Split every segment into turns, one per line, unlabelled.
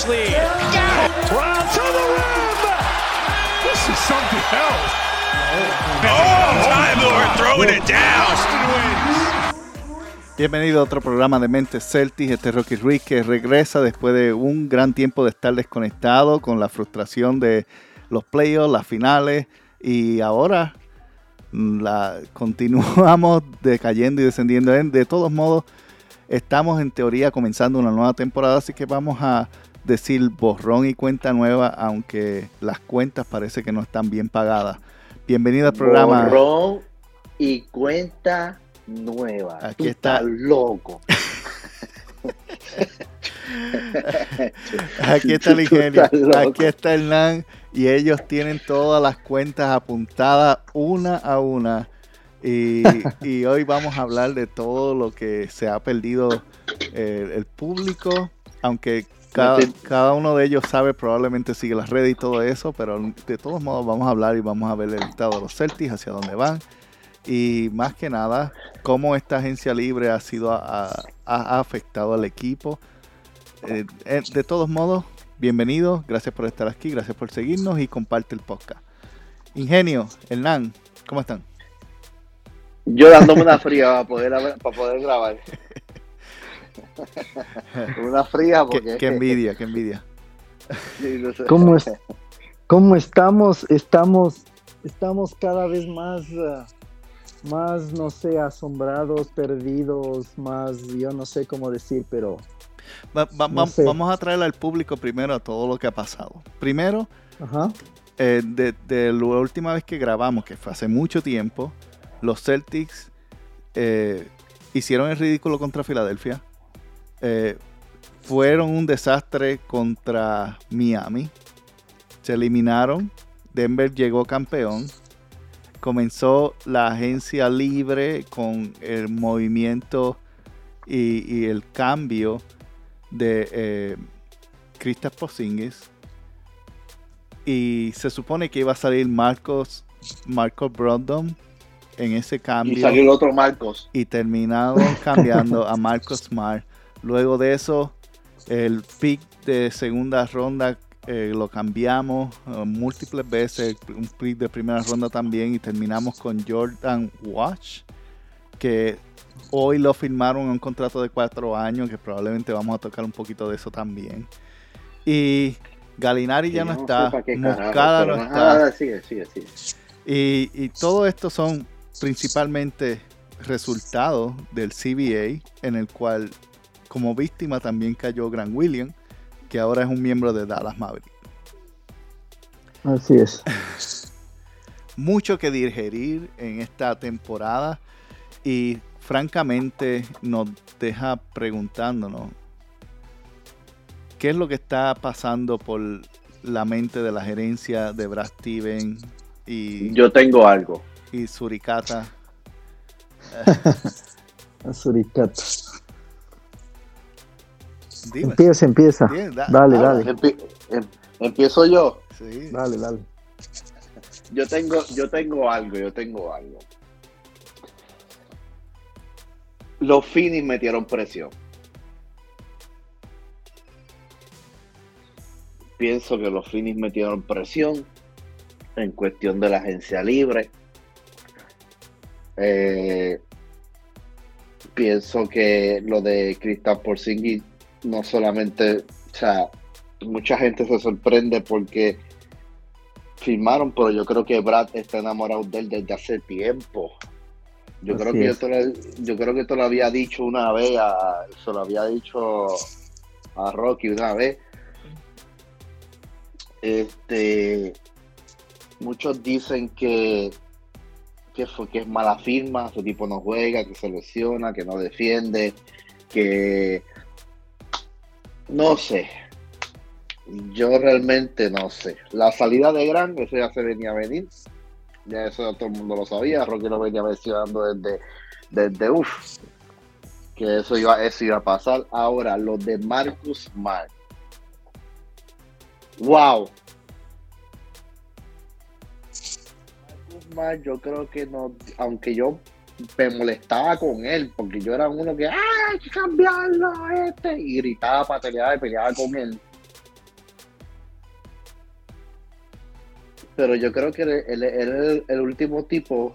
has its largest lead. Brown to the rim. This is something else.
Oh, Time Lord throwing it down.
Bienvenido a otro programa de Mentes Celtics. Este es Rocky Ruiz que regresa después de un gran tiempo de estar desconectado con la frustración de los playoffs, las finales y ahora mm, la, continuamos decayendo y descendiendo. De todos modos, estamos en teoría comenzando una nueva temporada, así que vamos a decir borrón y cuenta nueva, aunque las cuentas parece que no están bien pagadas. Bienvenido al programa.
Borrón y cuenta nueva.
Aquí
Tú
está.
estás loco.
Aquí está el ingenio, aquí está Hernán y ellos tienen todas las cuentas apuntadas una a una. Y, y hoy vamos a hablar de todo lo que se ha perdido eh, el público, aunque cada, cada uno de ellos sabe, probablemente sigue las redes y todo eso, pero de todos modos vamos a hablar y vamos a ver el estado de los Celtics, hacia dónde van. Y más que nada, cómo esta agencia libre ha sido ha- afectado al equipo. Eh, eh, de todos modos, bienvenidos, gracias por estar aquí, gracias por seguirnos y comparte el podcast. Ingenio, Hernán, ¿cómo están?
Yo dándome una fría para poder, para poder grabar. una fría
Qué,
porque...
qué envidia, qué envidia.
Sí, no sé.
¿Cómo, es, ¿Cómo estamos? Estamos, estamos cada vez más, ah, más, no sé, asombrados, perdidos, más, yo no sé cómo decir, pero
Va- va-
No
va-
sé.
Vamos a traer al público primero a todo lo que ha pasado. Primero,
ajá,
eh, de, de la última vez que grabamos, que fue hace mucho tiempo, los Celtics eh, hicieron el ridículo contra Filadelfia. Eh, fueron un desastre contra Miami. Se eliminaron. Denver llegó campeón. Comenzó la agencia libre con el movimiento y, y el cambio de eh, Porzingis y se supone que iba a salir Marcos Marcos Brogdon en ese cambio
Y salió el otro Marcos.
y terminaron cambiando a Marcos Smart. Luego de eso, el pick de segunda ronda eh, lo cambiamos eh, múltiples veces, un pick de primera ronda también y terminamos con Jordan Watch, que hoy lo firmaron en un contrato de cuatro años, que probablemente vamos a tocar un poquito de eso también. Y Galinari ya no está, Moscada no está.
sigue, sigue, sigue.
Y, y todo esto son principalmente resultados del CBA, en el cual como víctima también cayó Grant Williams, que ahora es un miembro de Dallas Maverick.
así es.
Mucho que digerir en esta temporada y francamente nos deja preguntándonos qué es lo que está pasando por la mente de la gerencia de Brad Steven y,
Yo tengo algo.
y Suricata.
Azuricata.
Dime.
Empieza, empieza.
Bien, da-
Dale, dale,
em- empiezo yo.
Sí.
dale, dale.
Yo tengo, yo tengo algo, yo tengo algo. Los Phoenix metieron presión. Pienso que los Phoenix metieron presión en cuestión de la agencia libre. Eh, pienso que lo de Kristaps Porzingis no solamente, o sea, mucha gente se sorprende porque firmaron, pero yo creo que Brad está enamorado de él desde hace tiempo. Yo
Así
creo que yo te, lo, yo creo que te lo había dicho una vez, a- se lo había dicho a Rocky una vez. Este, muchos dicen que que fue que es mala firma, su tipo no juega, que se lesiona, que no defiende, que no sé. Yo realmente no sé. La salida de Gran, eso ya se venía a venir. Ya eso todo el mundo lo sabía. Rocky lo venía mencionando desde, desde uff. Que eso iba, eso iba a pasar. Ahora, lo de Marcus Smart. Wow. Marcus Smart, yo creo que no, aunque yo me molestaba con él, porque yo era uno que, ¡ay, hay que cambiarlo este! Y gritaba, pataleaba y peleaba con él. Pero yo creo que él, era el, último tipo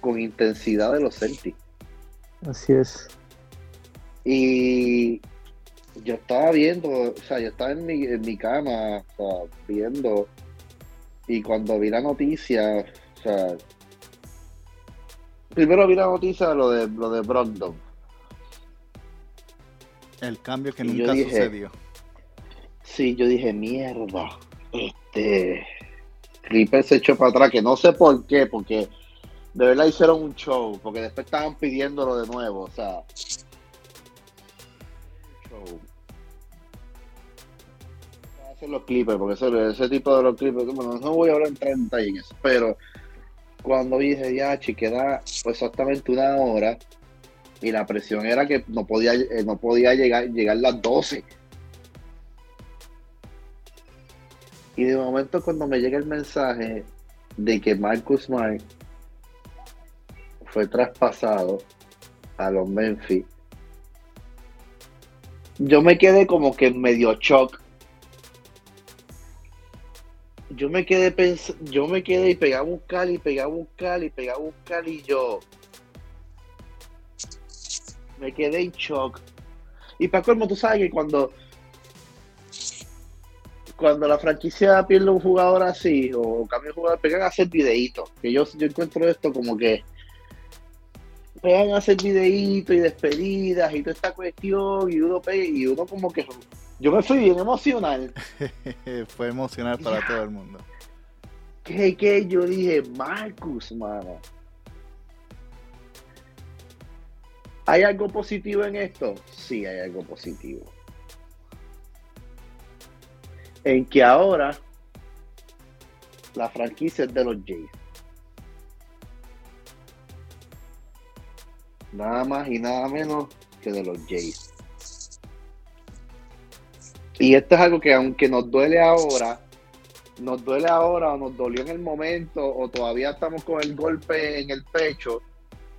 con intensidad de los Celtics.
Así es.
Y yo estaba viendo, o sea, yo estaba en mi, en mi cama, o sea, viendo, y cuando vi la noticia, o sea, primero vi la noticia de lo de lo de Brogdon.
El cambio que nunca sucedió.
Sí, yo dije, mierda, este Clipper se echó para atrás, que no sé por qué, porque de verdad hicieron un show, porque después estaban pidiéndolo de nuevo, o sea. Show. Hacer los Clippers, porque ese, tipo de los Clippers, bueno, no voy a hablar en 30 y en eso, pero cuando dije, ya, queda exactamente una hora, y la presión era que no podía, eh, no podía llegar, llegar las 12 Y de momento cuando me llega el mensaje de que Marcus Smart fue traspasado a los Memphis, yo me quedé como que medio shock. Yo me quedé yo me quedé y pegaba a buscar y pegaba a buscar y pegaba a buscar y yo me quedé en shock. Y para colmo, tú sabes que cuando cuando la franquicia pierde un jugador así o cambia de jugador, pegan a hacer videitos. Que yo, yo encuentro esto como que pegan a hacer videitos y despedidas y toda esta cuestión y uno y uno como que yo me fui bien emocional.
Fue emocional para todo el mundo.
Que, que yo dije, Marcus, mano. ¿Hay algo positivo en esto? Sí, hay algo positivo en que ahora la franquicia es de los Jays. Nada más y nada menos que de los Jays. Y esto es algo que aunque nos duele ahora, nos duele ahora o nos dolió en el momento o todavía estamos con el golpe en el pecho,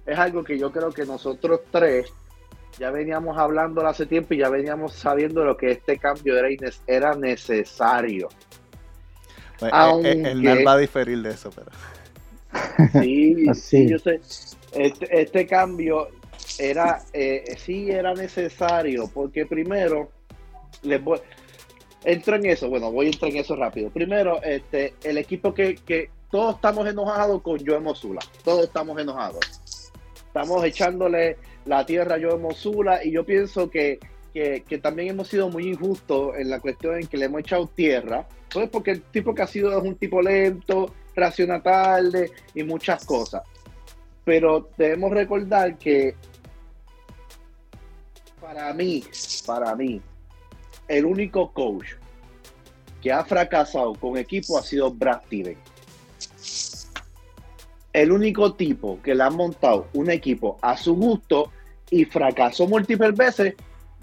es algo que yo creo que nosotros tres ya veníamos hablando hace tiempo y ya veníamos sabiendo lo que este cambio era, era necesario.
Pues, el va a diferir de eso, pero.
Sí, sí, yo sé. Este, este cambio era, eh, sí era necesario, porque primero, les voy, entro en eso, bueno, voy a entrar en eso rápido. Primero, este, el equipo que, que todos estamos enojados con Joe Mosula, todos estamos enojados. Estamos echándole la tierra yo Mosula y yo pienso que, también hemos sido muy injustos en la cuestión en que le hemos echado tierra, pues porque el tipo que ha sido es un tipo lento, reacciona tarde y muchas cosas. Pero debemos recordar que para mí, para mí, el único coach que ha fracasado con equipo ha sido Brad Steven el único tipo que le ha montado un equipo a su gusto y fracasó múltiples veces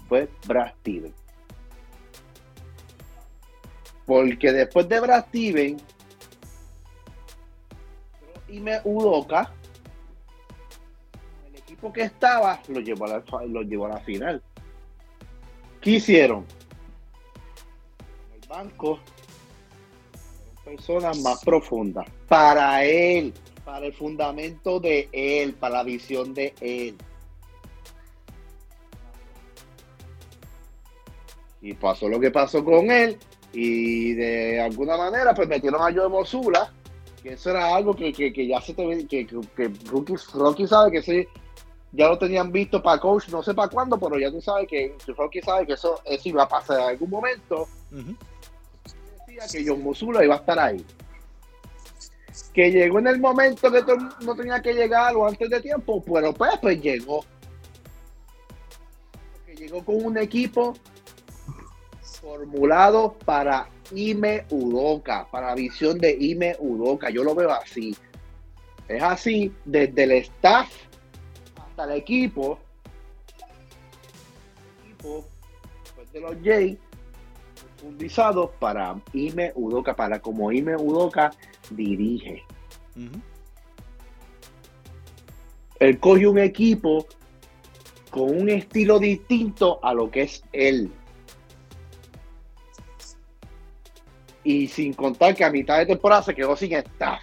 fue Brad Steven. Porque después de Brad Steven y me Udoka, el equipo que estaba lo llevó a la, lo llevó a la final. ¿Qué hicieron? Banco, personas más profundas. Para él, para el fundamento de él, para la visión de él. Y pasó lo que pasó con él. Y de alguna manera, pues metieron a Joe Mosula. Que eso era algo que, ya se te que, que, Rocky, sabe que sí, ya lo tenían visto para coach, no sé para cuándo, pero ya tú sabes que Rocky sabe que eso, eso iba a pasar en algún momento. Que John Mosula iba a estar ahí que llegó en el momento que no tenía que llegar o antes de tiempo, pero pues, pues llegó. Que llegó con un equipo formulado para Ime Udoka, para la visión de Ime Udoka. Yo lo veo así. Es así, desde el staff hasta el equipo. El equipo pues, de los Jays profundizados para Ime Udoka, para como Ime Udoka dirige. Él cogió un equipo con un estilo distinto a lo que es él. Y sin contar que a mitad de temporada se quedó sin staff.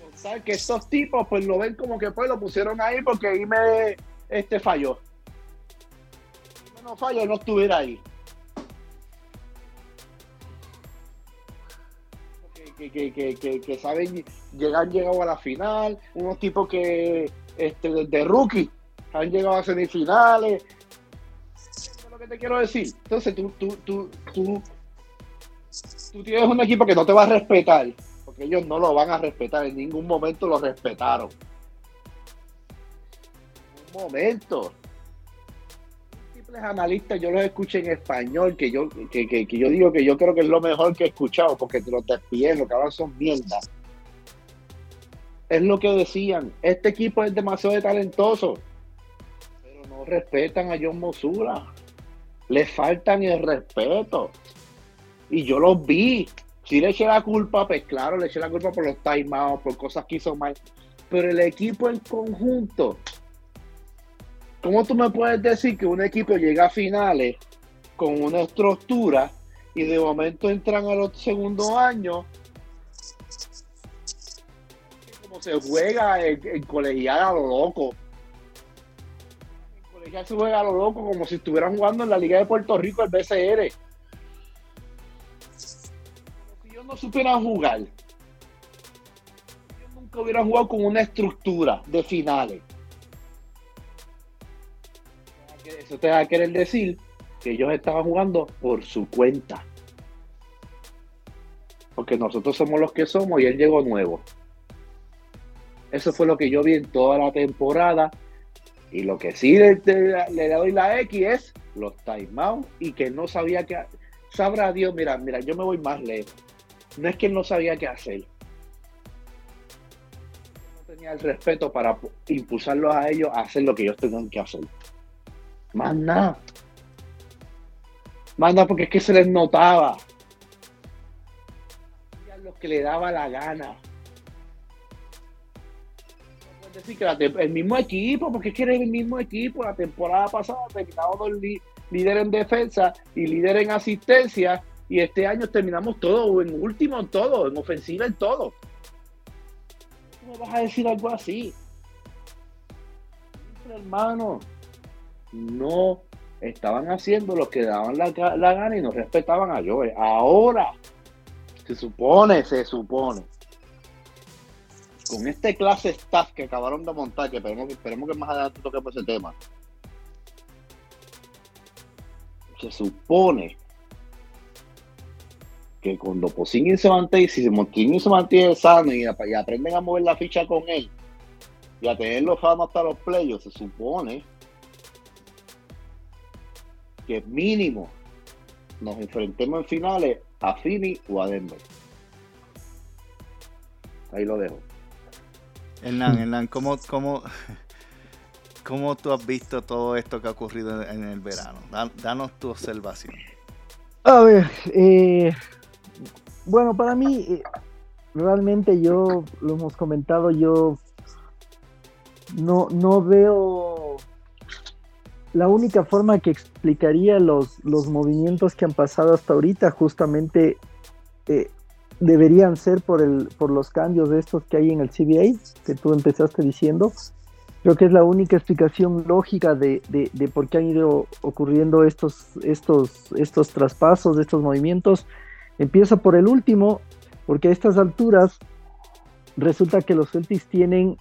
Contar que estos tipos pues lo ven como que pues lo pusieron ahí porque ahí me este falló. No falló, no estuviera ahí. Que, que, que, que, saben llegar, llegado a la final, unos tipos que este, de rookie han llegado a semifinales. ¿Entiendes lo que te quiero decir? Entonces tú, tú, tú, tú, tú tienes un equipo que no te va a respetar, porque ellos no lo van a respetar, en ningún momento lo respetaron. Un momento. Múltiples analistas, yo los escuché en español, que yo, que, que, que yo digo que yo creo que es lo mejor que he escuchado, porque te lo despiden, lo que hablan son mierdas es lo que decían. Este equipo es demasiado talentoso, pero no respetan a John Mosura. Le faltan el respeto. Y yo los vi. Si le eché la culpa, pues claro, le eché la culpa por los timeouts, por cosas que hizo mal. Pero el equipo en conjunto, ¿cómo tú me puedes decir que un equipo llega a finales con una estructura y de momento entran a los segundos años como se juega en, colegial a lo loco. En colegial se juega a lo loco como si estuvieran jugando en la Liga de Puerto Rico, el BCR. Si ellos no supieran jugar. Ellos nunca hubieran jugado con una estructura de finales. Eso te va a querer decir que ellos estaban jugando por su cuenta. Porque nosotros somos los que somos y él llegó nuevo. Eso fue lo que yo vi en toda la temporada. Y lo que sí le, le- le doy la X es los timeouts y que no sabía ha- Sabrá Dios, mira, mira, yo me voy más lejos. No es que él no sabía qué hacer. No tenía el respeto para pu- impulsarlos a ellos a hacer lo que ellos tenían que hacer. Más nada. Más nada porque es que se les notaba. Hacían lo que le daba la gana. Puedes decir que el mismo equipo, porque es que era el mismo equipo. La temporada pasada terminamos dos li- líder en defensa y líder en asistencia. Y este año terminamos todo, en último en todo, en ofensiva en todo. ¿Cómo vas a decir algo así? Hermano, no estaban haciendo lo que daban la, la gana y no respetaban a Joe. Ahora, se supone, se supone. Con este clase staff que acabaron de montar, que esperemos, esperemos que más adelante toquemos ese tema. Se supone que cuando Posingin se mantiene, si Posingin se mantiene sano y, y aprenden a mover la ficha con él y a tenerlo fama hasta los playoffs, se supone que mínimo nos enfrentemos en finales a Philly o a Denver. Ahí lo dejo.
Hernán, Hernán, ¿cómo, cómo, cómo tú has visto todo esto que ha ocurrido en el verano? Da- danos tu observación.
A ver, eh, bueno, para mí, eh, realmente yo, lo hemos comentado, yo no, no veo la única forma que explicaría los, los movimientos que han pasado hasta ahorita, justamente eh, deberían ser por, el, por los cambios de estos que hay en el CBA, que tú empezaste diciendo. Creo que es la única explicación lógica de, de- de por qué han ido ocurriendo estos, estos, estos traspasos, estos movimientos. Empieza por el último, porque a estas alturas resulta que los Celtics tienen,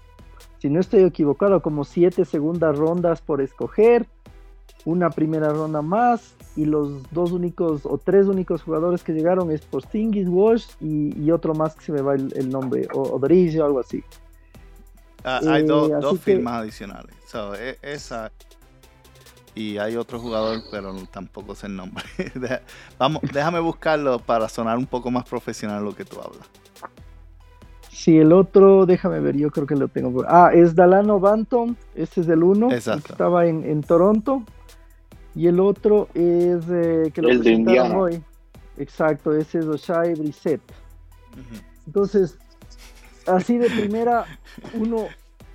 si no estoy equivocado, como siete segundas rondas por escoger, una primera ronda más, y los dos únicos o tres únicos jugadores que llegaron es Porzingis, Walsh y, y otro más que se me va el, el nombre, o Odriz o algo así.
Ah, hay
Eh,
dos-
así
dos
que-
firmas adicionales. So, e- esa y hay otro jugador, pero tampoco sé el nombre. Deja- Vamos, déjame buscarlo para sonar un poco más profesional lo que tú hablas.
Sí, el otro, déjame ver, yo creo que lo tengo. por- Ah, es Dalano Banton, ese es el uno, el que estaba en, en Toronto. Y el otro es eh, que lo
El de Indiana.
hoy. Exacto, ese es Oshai Brissett.
Ujú.
Entonces, así de primera, uno,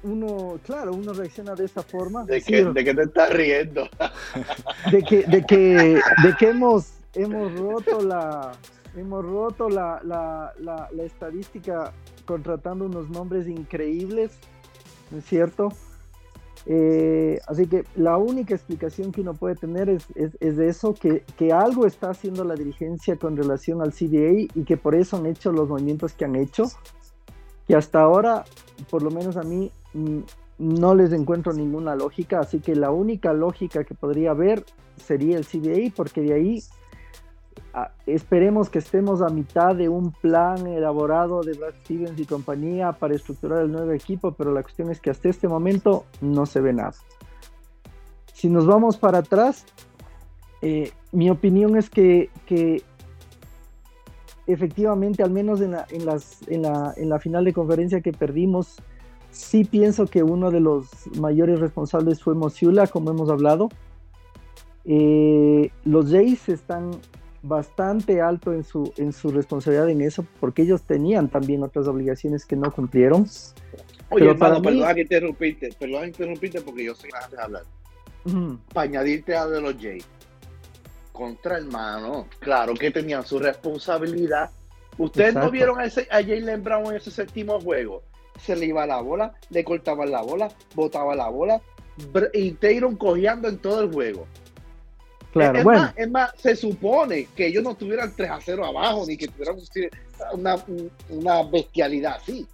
uno, claro, uno reacciona de esa forma.
¿De,
Sí,
qué, ¿De qué te estás riendo?
de que, de que, de que hemos, hemos roto la, hemos roto la, la, la, la estadística contratando unos nombres increíbles, ¿no es cierto? Eh, así que la única explicación que uno puede tener es, es, es de eso, que, que, algo está haciendo la dirigencia con relación al CDA y que por eso han hecho los movimientos que han hecho, que hasta ahora, por lo menos a mí, mm, no les encuentro ninguna lógica, así que la única lógica que podría haber sería el CDA, porque de ahí esperemos que estemos a mitad de un plan elaborado de Brad Stevens y compañía para estructurar el nuevo equipo, pero la cuestión es que hasta este momento no se ve nada. Si nos vamos para atrás, eh, mi opinión es que, que, efectivamente, al menos en la, en, las, en, la, en la final de conferencia que perdimos, sí pienso que uno de los mayores responsables fue Mosiula, como hemos hablado. Eh, los Jays están bastante alto en su, en su responsabilidad en eso, porque ellos tenían también otras obligaciones que no cumplieron.
Oye, Pero hermano, mí... perdón que interrumpiste, perdón que interrumpiste porque yo sé que a hablar. Uh -huh. Para añadirte a de los Jays, contra hermano, claro que tenían su responsabilidad. Ustedes Exacto. no vieron a, ese, a Jalen Brown en ese séptimo juego. Se le iba la bola, le cortaban la bola, botaba la bola y Tayron cojeando en todo el juego.
Claro,
es,
bueno.
más, es más, se supone que ellos no tuvieran 3 a 0 abajo, ni que tuvieran una, una bestialidad así.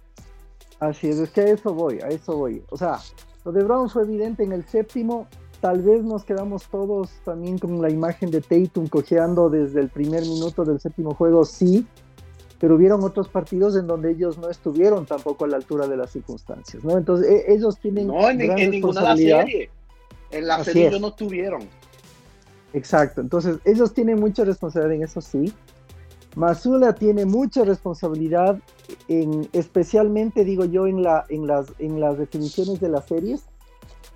Así es, es que a eso voy, a eso voy. O sea, lo de Brown fue evidente en el séptimo. Tal vez nos quedamos todos también con la imagen de Tatum cojeando desde el primer minuto del séptimo juego, sí, pero hubieron otros partidos en donde ellos no estuvieron tampoco a la altura de las circunstancias, ¿no? Entonces, e ellos tienen.
No, en, en ninguna de las series. En la serie ellos no estuvieron.
Exacto, entonces ellos tienen mucha responsabilidad en eso, sí. Masula tiene mucha responsabilidad, en, especialmente digo yo en, la, en, las, en las definiciones de las series,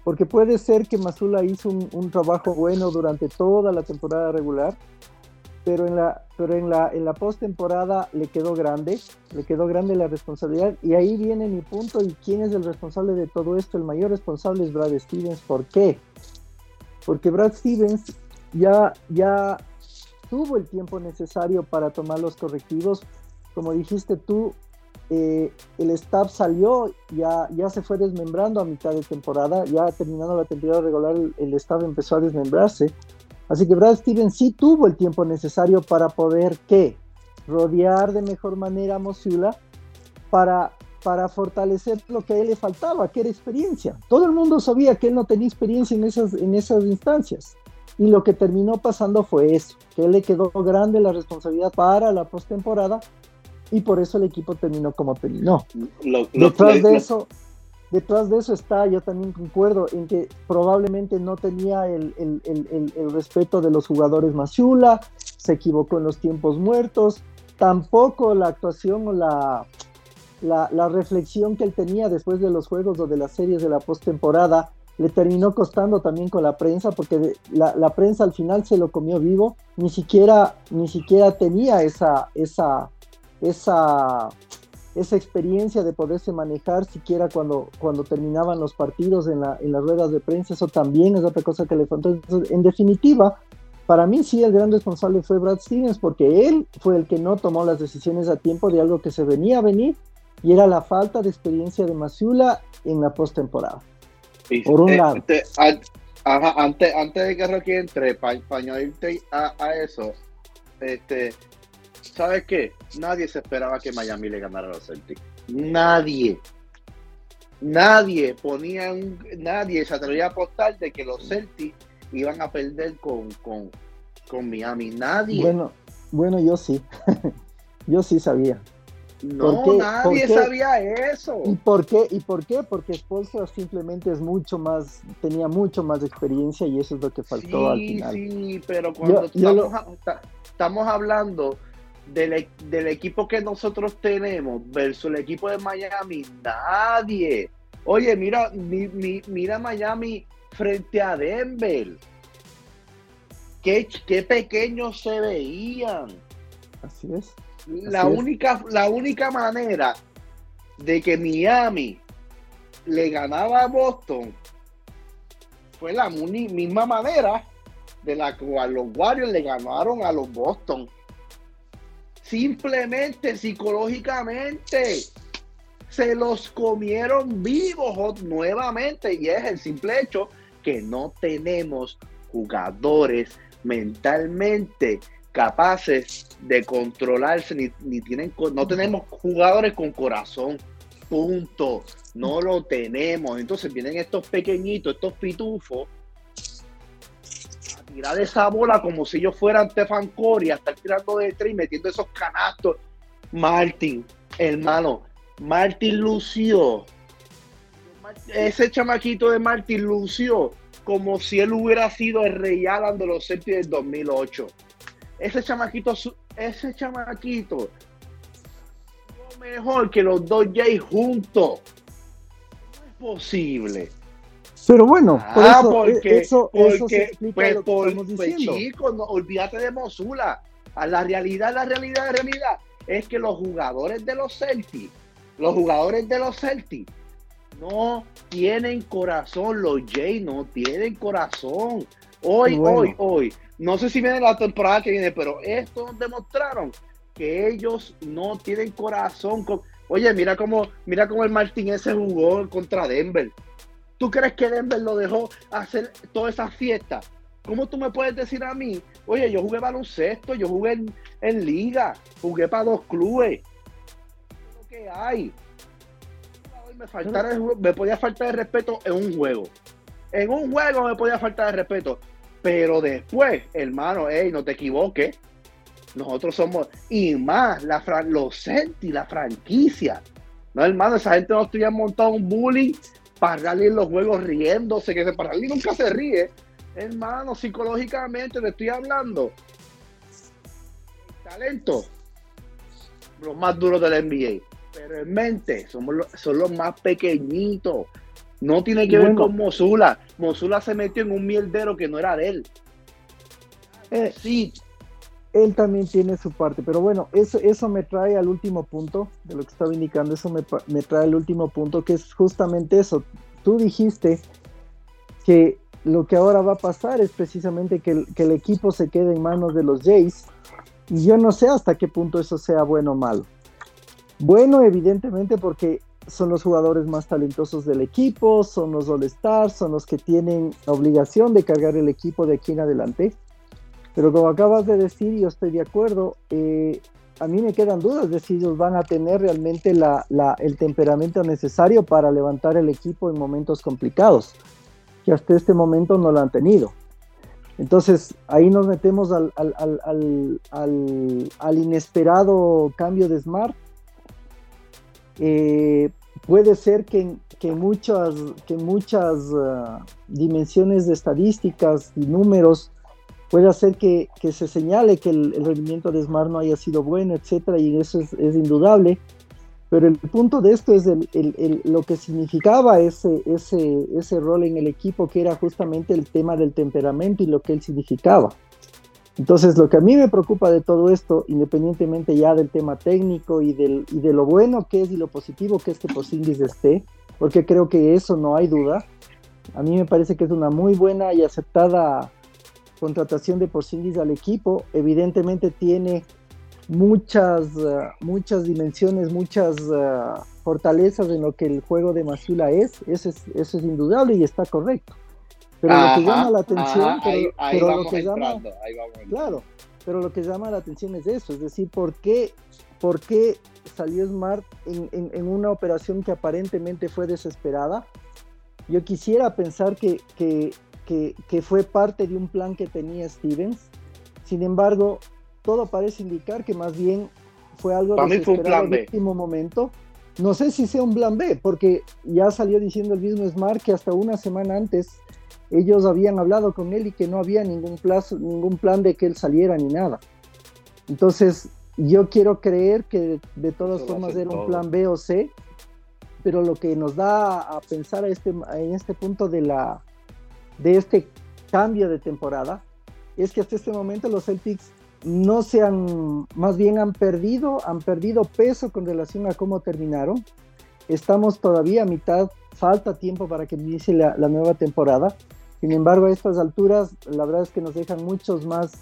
porque puede ser que Masula hizo un, trabajo bueno durante toda la temporada regular, pero en la, pero en la, en la postemporada le quedó grande, le quedó grande la responsabilidad, y ahí viene mi punto, y quién es el responsable de todo esto, el mayor responsable es Brad Stevens, ¿por qué? Porque Brad Stevens ya, ya tuvo el tiempo necesario para tomar los correctivos. Como dijiste tú, eh, el staff salió, ya, ya se fue desmembrando a mitad de temporada, ya terminando la temporada regular, el, el staff empezó a desmembrarse. Así que Brad Stevens sí tuvo el tiempo necesario para poder, ¿qué? Rodear de mejor manera a Mosula para, para fortalecer lo que a él le faltaba, que era experiencia. Todo el mundo sabía que él no tenía experiencia en esas, en esas instancias. Y lo que terminó pasando fue eso, que le quedó grande la responsabilidad para la postemporada y por eso el equipo terminó como terminó.
Lo, lo,
detrás
lo,
de eso, detrás de eso está, yo también concuerdo en que probablemente no tenía el, el, el, el respeto de los jugadores Masiula, se equivocó en los tiempos muertos, tampoco la actuación o la, la, la reflexión que él tenía después de los juegos o de las series de la postemporada le terminó costando también con la prensa porque la, prensa al final se lo comió vivo ni siquiera ni siquiera tenía esa esa esa esa experiencia de poderse manejar siquiera cuando cuando terminaban los partidos en, la, en las ruedas de prensa. Eso también es otra cosa que le faltó. En definitiva para mí sí el gran responsable fue Brad Stevens porque él fue el que no tomó las decisiones a tiempo de algo que se venía a venir y era la falta de experiencia de Masiula en la postemporada por un lado.
Este, an, ajá, antes, antes de que Rocky entre, para pa añadirte a, a, eso, este, ¿sabes qué? Nadie se esperaba que Miami le ganara a los Celtics. Nadie. Nadie ponía un, nadie se atrevía a apostar de que los Celtics iban a perder con, con, con Miami. Nadie.
Bueno, bueno, yo sí. yo sí sabía.
No, qué, nadie sabía eso.
¿Y por qué? ¿Y por qué? Porque Spolstra simplemente es mucho más, tenía mucho más experiencia y eso es lo que faltó
sí,
al final.
Sí, pero cuando yo, estamos, yo lo... estamos, hablando del, del, equipo que nosotros tenemos versus el equipo de Miami, nadie. Oye, mira, mi, mi, mira Miami frente a Denver. Qué, qué pequeños se veían.
Así es
la única, la única manera de que Miami le ganaba a Boston fue la misma manera de la cual los Warriors le ganaron a los Boston. Simplemente psicológicamente se los comieron vivos nuevamente y es el simple hecho que no tenemos jugadores mentalmente capaces de controlarse ni, ni tienen no tenemos jugadores con corazón punto no lo tenemos entonces vienen estos pequeñitos estos pitufos a tirar esa bola como si ellos fueran Stefan Curry a estar tirando de tres y metiendo esos canastos Martin hermano Martin lució. Ese chamaquito de Martin lució como si él hubiera sido el Rey Alan de los Celtics del 2008. Ese chamaquito, ese chamaquito, mejor que los dos Jays juntos. No es posible.
Pero bueno, por
ah,
eso,
porque,
eso,
porque,
eso
pues,
lo que
por,
estamos
pues, chicos, no, olvídate de Mosula. A la realidad, la realidad, la realidad es que los jugadores de los Celtics los jugadores de los Celtics no tienen corazón. Los Jays no tienen corazón. Hoy,
Bueno.
hoy, hoy. No sé si viene la temporada que viene, pero estos demostraron que ellos no tienen corazón. Con... Oye, mira cómo, mira cómo el Martín ese jugó contra Denver. ¿Tú crees que Denver lo dejó hacer todas esas fiestas? ¿Cómo tú me puedes decir a mí? Oye, yo jugué baloncesto, yo jugué en, en liga, jugué para dos clubes. ¿Qué es lo que hay? Me, faltara me podía faltar el respeto en un juego. En un juego me podía faltar el respeto. Pero después, hermano, ey, no te equivoques. Nosotros somos, y más, la los Celtics, la franquicia. No, hermano, esa gente no estuviera montado un bullying para darle en los juegos riéndose, que se para nunca se ríe. Hermano, psicológicamente te estoy hablando. Talento, los más duros del NBA. Pero en mente, somos los- son los más pequeñitos. No tiene que ver con Mosula. Mosula se metió en un mierdero que no era de él.
Eh,
Sí,
él también tiene su parte, pero bueno, eso, eso me trae al último punto de lo que estaba indicando, eso me, trae al último punto, que es justamente eso. Tú dijiste que lo que ahora va a pasar es precisamente que el, que el equipo se quede en manos de los Jays, y yo no sé hasta qué punto eso sea bueno o malo. Bueno, evidentemente porque son los jugadores más talentosos del equipo, son los All-Stars, son los que tienen obligación de cargar el equipo de aquí en adelante. Pero como acabas de decir, yo estoy de acuerdo, eh, a mí me quedan dudas de si ellos van a tener realmente la- la- el temperamento necesario para levantar el equipo en momentos complicados, que hasta este momento no lo han tenido. Entonces, ahí nos metemos al- al- al inesperado cambio de Smart. Eh, puede ser que, que muchas, que muchas ah, dimensiones de estadísticas y números puede hacer que, que se señale que el, el rendimiento de Smart no haya sido bueno, etcétera, y eso es, es indudable. Pero el punto de esto es el- el- lo que significaba ese, ese, ese rol en el equipo, que era justamente el tema del temperamento y lo que él significaba. Entonces, lo que a mí me preocupa de todo esto, independientemente ya del tema técnico y, del, y de lo bueno que es y lo positivo que es que Porzingis esté, porque creo que eso no hay duda. A mí me parece que es una muy buena y aceptada contratación de Porzingis al equipo. Evidentemente tiene muchas, eh, muchas dimensiones, muchas eh, fortalezas en lo que el juego de Masula es. Eso es, eso es indudable y está correcto. Pero lo que
Ajá,
llama la atención,
ajá,
pero,
ahí, ahí
pero lo que llama,
entrando, ahí vamos.
Claro, pero lo que llama la atención es eso, es decir, ¿por qué, por qué salió Smart en, en- en una operación que aparentemente fue desesperada? Yo quisiera pensar que, que, que- que fue parte de un plan que tenía Stevens, sin embargo, todo parece indicar que más bien fue algo
Para fue
desesperado
plan B.
último momento. No sé si sea un plan B, porque ya salió diciendo el mismo Smart que hasta una semana antes ellos habían hablado con él y que no había ningún plazo, ningún plan de que él saliera ni nada. Entonces, yo quiero creer que de, todas
Eso
formas era un
todos.
plan B o C, pero lo que nos da a pensar a este, en este punto de, la, de este cambio de temporada es que hasta este momento los Celtics no se han, más bien han perdido, han perdido peso con relación a cómo terminaron. estamos todavía a mitad, falta tiempo para que inicie la, la nueva temporada. Sin embargo, a estas alturas, la verdad es que nos dejan muchos más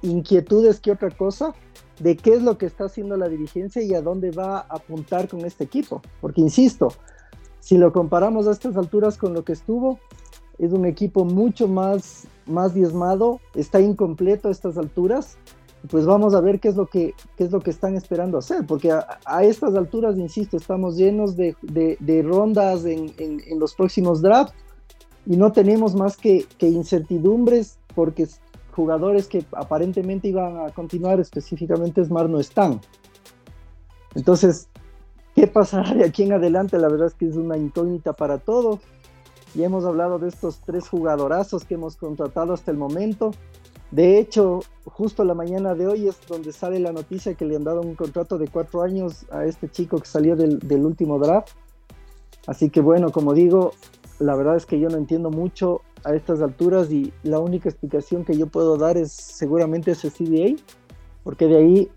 inquietudes que otra cosa de qué es lo que está haciendo la dirigencia y a dónde va a apuntar con este equipo. Porque, insisto, si lo comparamos a estas alturas con lo que estuvo, es un equipo mucho más, más diezmado, está incompleto a estas alturas, pues vamos a ver qué es lo que, qué es lo que están esperando hacer, porque a, estas alturas, insisto, estamos llenos de, de, rondas en, en, los próximos drafts y no tenemos más que, que incertidumbres porque jugadores que aparentemente iban a continuar, específicamente Smart, no están. Entonces, ¿qué pasará de aquí en adelante? La verdad es que es una incógnita para todos. Ya hemos hablado de estos tres jugadorazos que hemos contratado hasta el momento. De hecho, justo la mañana de hoy es donde sale la noticia que le han dado un contrato de cuatro años a este chico que salió del último draft. Así que bueno, como digo, la verdad es que yo no entiendo mucho a estas alturas y la única explicación que yo puedo dar es seguramente ese CBA, porque de ahí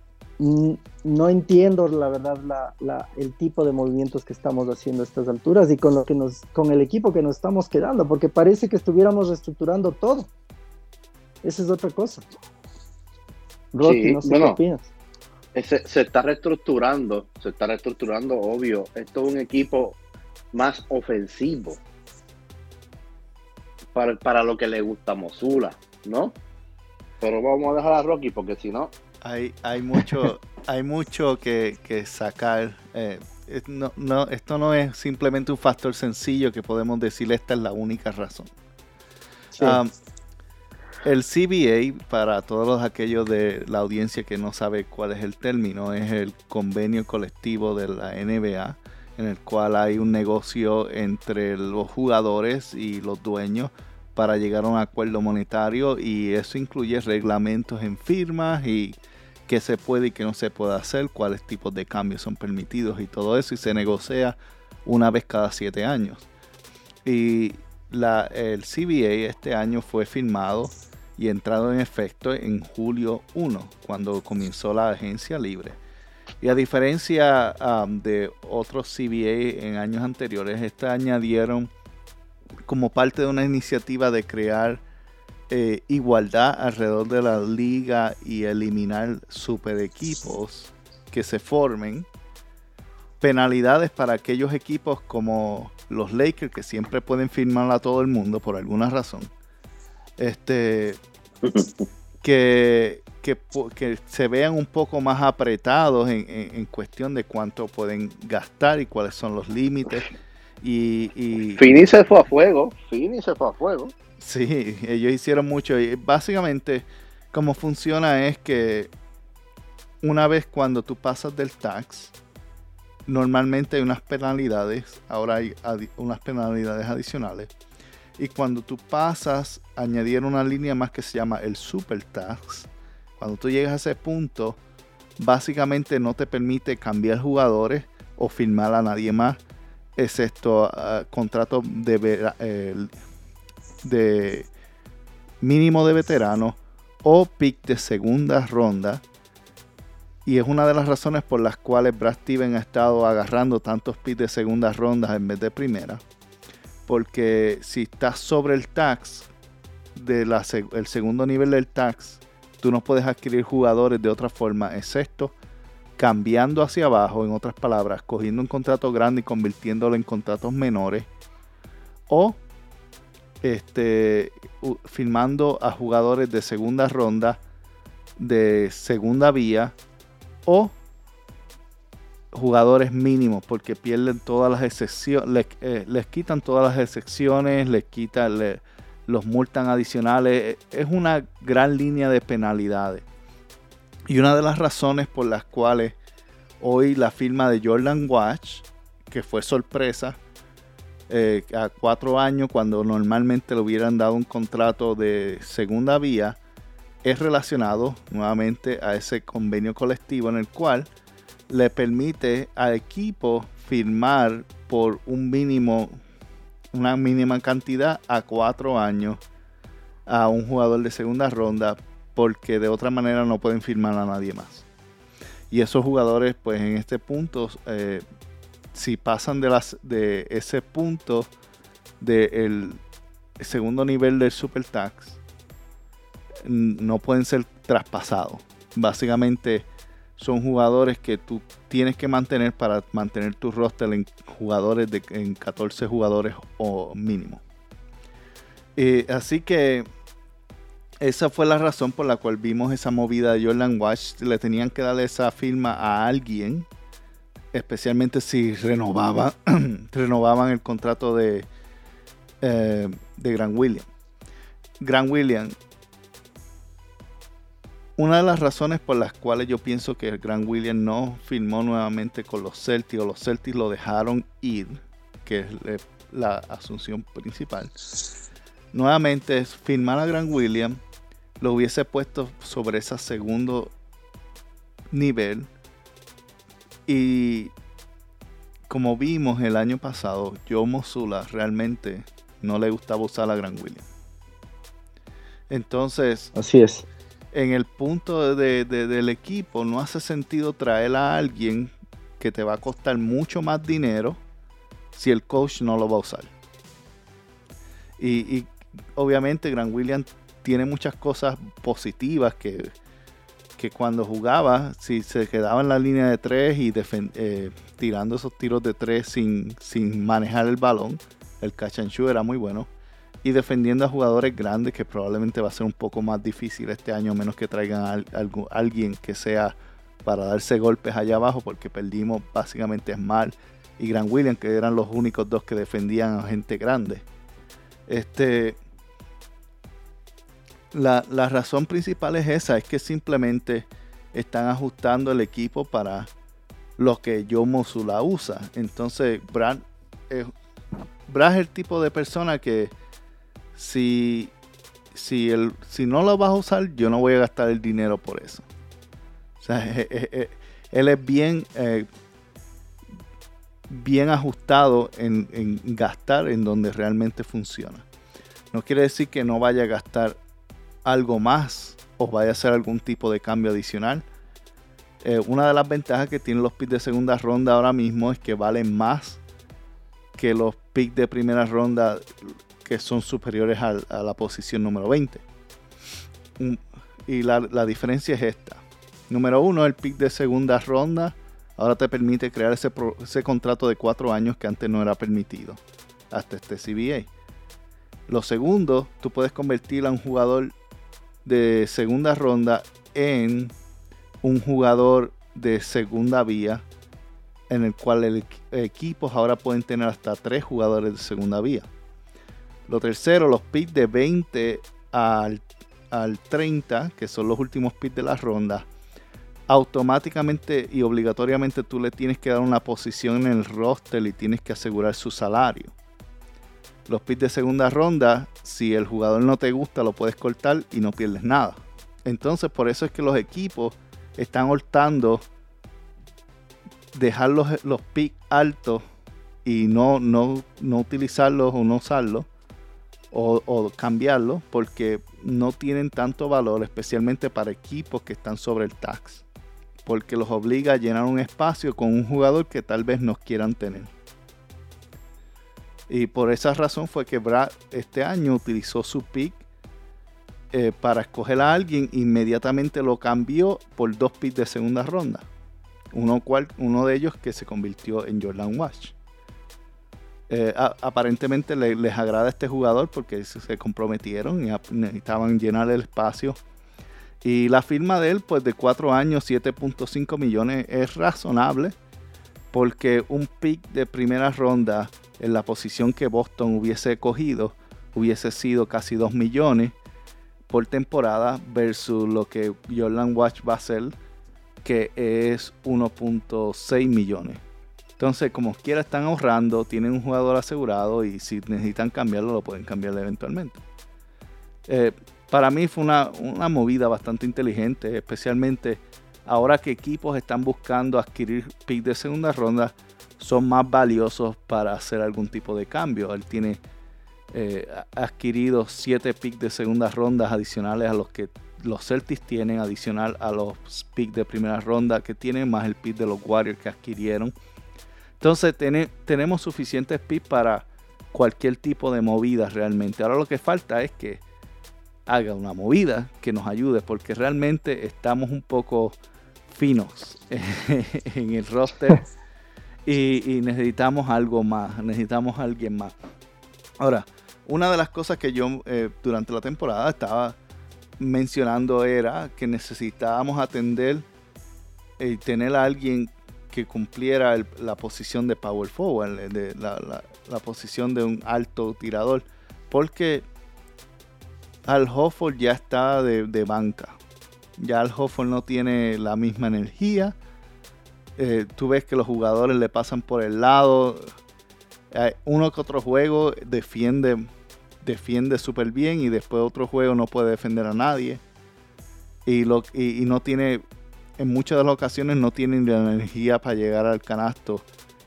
no entiendo la verdad la, el tipo de movimientos que estamos haciendo a estas alturas y con lo que nos con el equipo que nos estamos quedando, porque parece que estuviéramos reestructurando todo. Esa es otra cosa.
Rocky, no sé qué opinas. Se, se, está reestructurando, se está reestructurando, obvio. Esto es un equipo más ofensivo para, lo que le gusta Mosula, ¿no? Pero vamos a dejar a Rocky porque si no...
Hay, hay mucho, hay mucho que, sacar. Eh, no, esto no es simplemente un factor sencillo que podemos decir esta es la única razón. Um, el CBA, para todos aquellos de la audiencia que no sabe cuál es el término, es el convenio colectivo de la NBA en el cual hay un negocio entre los jugadores y los dueños para llegar a un acuerdo monetario y eso incluye reglamentos en firmas y qué se puede y qué no se puede hacer, cuáles tipos de cambios son permitidos y todo eso y se negocia una vez cada siete años. Y la, el CBA este año fue firmado y entrado en efecto en julio 1, cuando comenzó la agencia libre. Y a diferencia um, de otros CBA en años anteriores, este añadieron como parte de una iniciativa de crear eh, igualdad alrededor de la liga y eliminar super equipos que se formen. Penalidades para aquellos equipos como los Lakers que siempre pueden firmar a todo el mundo por alguna razón. Este que que, se vean un poco más apretados en, cuestión de cuánto pueden gastar y cuáles son los límites. Y, y,
Fini se fue a fuego, Fini se fue a fuego.
Sí, ellos hicieron mucho y básicamente cómo funciona es que una vez cuando tú pasas del tax, normalmente hay unas penalidades, ahora hay unas penalidades adicionales. Y cuando tú pasas, añadir una línea más que se llama el super tax, cuando tú llegas a ese punto, básicamente no te permite cambiar jugadores o firmar a nadie más, excepto uh, contratos de, de mínimo de veterano o pick de segunda ronda. Y es una de las razones por las cuales Brad Steven ha estado agarrando tantos picks de segunda ronda en vez de primera. Porque si estás sobre el tax, de el segundo nivel del tax, Tú no puedes adquirir jugadores de otra forma, excepto cambiando hacia abajo, en otras palabras, cogiendo un contrato grande y convirtiéndolo en contratos menores. O este, firmando a jugadores de segunda ronda, de segunda vía, o jugadores mínimos, porque pierden todas las excepciones, eh, les, quitan todas las excepciones, les quitan, los multan adicionales. Es una gran línea de penalidades. Y una de las razones por las cuales hoy la firma de Jordan Watch, que fue sorpresa, eh, a cuatro años cuando normalmente le hubieran dado un contrato de segunda vía, es relacionado nuevamente a ese convenio colectivo en el cual le permite al equipo firmar por un mínimo una mínima cantidad a cuatro años a un jugador de segunda ronda porque de otra manera no pueden firmar a nadie más. Y esos jugadores, pues en este punto, eh, si pasan de, las, de ese punto del segundo nivel del Super Tax, no pueden ser traspasados. Básicamente son jugadores que tú tienes que mantener para mantener tu roster en jugadores de en 14 jugadores o mínimo. Eh, así que esa fue la razón por la cual vimos esa movida de Jordan Wash. Le tenían que darle esa firma a alguien, especialmente si renovaban, renovaban el contrato de, eh, de Grant William. Grant William una de las razones por las cuales yo pienso que el Gran William no firmó nuevamente con los Celtics o los Celtics lo dejaron ir, que es la asunción principal, nuevamente es firmar a Gran William, lo hubiese puesto sobre ese segundo nivel y como vimos el año pasado, Joe Mosula realmente no le gustaba usar a Gran William. Entonces,
así es
en el punto del equipo no hace sentido traer a alguien que te va a costar mucho más dinero si el coach no lo va a usar. Y, obviamente Grant Williams tiene muchas cosas positivas que, que, cuando jugaba, si se quedaba en la línea de tres y eh, tirando esos tiros de tres sin, sin manejar el balón, el catch era muy bueno y defendiendo a jugadores grandes que probablemente va a ser un poco más difícil este año, menos que traigan a, alguien que sea para darse golpes allá abajo, porque perdimos básicamente Smart y Grant Williams, que eran los únicos dos que defendían a gente grande. Este, la, razón principal es esa, es que simplemente están ajustando el equipo para lo que Joe Mosula usa. Entonces, Brad, Brad es el tipo de persona que si, si, el, si no lo vas a usar, yo no voy a gastar el dinero por eso. O sea, él es bien, eh, bien ajustado en, gastar en donde realmente funciona. No quiere decir que no vaya a gastar algo más o vaya a hacer algún tipo de cambio adicional. Eh, una de las ventajas que tienen los picks de segunda ronda ahora mismo es que valen más que los picks de primera ronda que son superiores a, la posición número 20. Y la, diferencia es esta. Número uno, el pick de segunda ronda ahora te permite crear ese, ese contrato de cuatro años que antes no era permitido hasta este CBA. Lo segundo, tú puedes convertir a un jugador de segunda ronda en un jugador de segunda vía en el cual el equipos ahora pueden tener hasta tres jugadores de segunda vía. Lo tercero, los picks de 20 al, 30, que son los últimos picks de la ronda, automáticamente y obligatoriamente tú le tienes que dar una posición en el roster y tienes que asegurar su salario. Los picks de segunda ronda, si el jugador no te gusta, lo puedes cortar y no pierdes nada. Entonces, por eso es que los equipos están optando dejar los, los picks altos y no, no, no utilizarlos o no usarlos o, cambiarlo porque no tienen tanto valor, especialmente para equipos que están sobre el tax, porque los obliga a llenar un espacio con un jugador que tal vez no quieran tener. Y por esa razón fue que Brad este año utilizó su pick eh, para escoger a alguien, inmediatamente lo cambió por dos picks de segunda ronda. Uno, cual, uno de ellos que se convirtió en Jordan Wash. Eh, aparentemente les agrada este jugador porque se, comprometieron y necesitaban llenar el espacio. Y la firma de él, pues de 4 años, 7.5 millones, es razonable porque un pick de primera ronda en la posición que Boston hubiese cogido hubiese sido casi 2 millones por temporada versus lo que Jordan Watch va a hacer que es 1.6 millones. Entonces, como quiera, están ahorrando, tienen un jugador asegurado y si necesitan cambiarlo, lo pueden cambiar eventualmente. Eh, para mí fue una, movida bastante inteligente, especialmente ahora que equipos están buscando adquirir picks de segunda ronda, son más valiosos para hacer algún tipo de cambio. Él tiene eh, adquirido 7 picks de segunda ronda adicionales a los que los Celtics tienen, adicional a los picks de primera ronda que tienen, más el pick de los Warriors que adquirieron Entonces tenemos suficiente speed para cualquier tipo de movida realmente. Ahora lo que falta es que haga una movida que nos ayude porque realmente estamos un poco finos en el roster y, necesitamos algo más, necesitamos alguien más. Ahora, una de las cosas que yo eh, durante la temporada estaba mencionando era que necesitábamos atender y tener a alguien que cumpliera la posición de power forward, de la, posición de un alto tirador, porque Al Hofford ya está de, banca. Ya Al Hofford no tiene la misma energía. Eh, tú ves que los jugadores le pasan por el lado. uno que otro juego defiende defiende súper bien y después otro juego no puede defender a nadie. Y, lo, y, no tiene, en muchas de las ocasiones no tiene la energía para llegar al canasto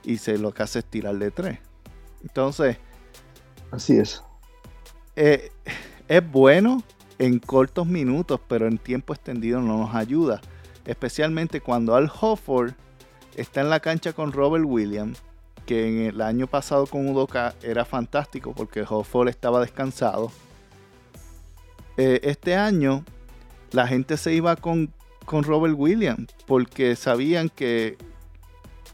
y se lo que hace es tirar de tres. Entonces,
así es.
Eh, es bueno en cortos minutos, pero en tiempo extendido no nos ayuda. Especialmente cuando Al Hofford está en la cancha con Robert Williams que en el año pasado con Udoka era fantástico porque Hofford estaba descansado. Eh, este año la gente se iba con, Robert Williams porque sabían que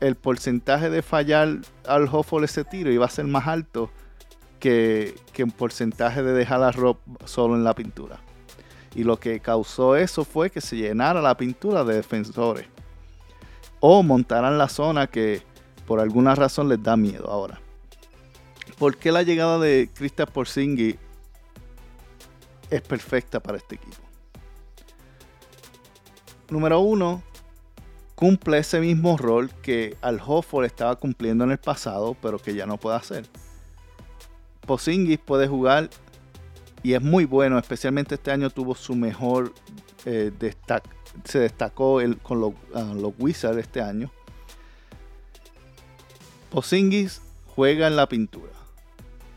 el porcentaje de fallar al Hofford ese tiro iba a ser más alto que, que el porcentaje de dejar a Rob solo en la pintura. Y lo que causó eso fue que se llenara la pintura de defensores. O montaran la zona que por alguna razón les da miedo ahora. ¿Por qué la llegada de Kristaps Porzingis es perfecta para este equipo? Número uno, cumple ese mismo rol que Al Hofford estaba cumpliendo en el pasado, pero que ya no puede hacer. Porzingis puede jugar y es muy bueno, especialmente este año tuvo su mejor eh, se destacó con los, ah, los Wizards este año Posingis juega en la pintura,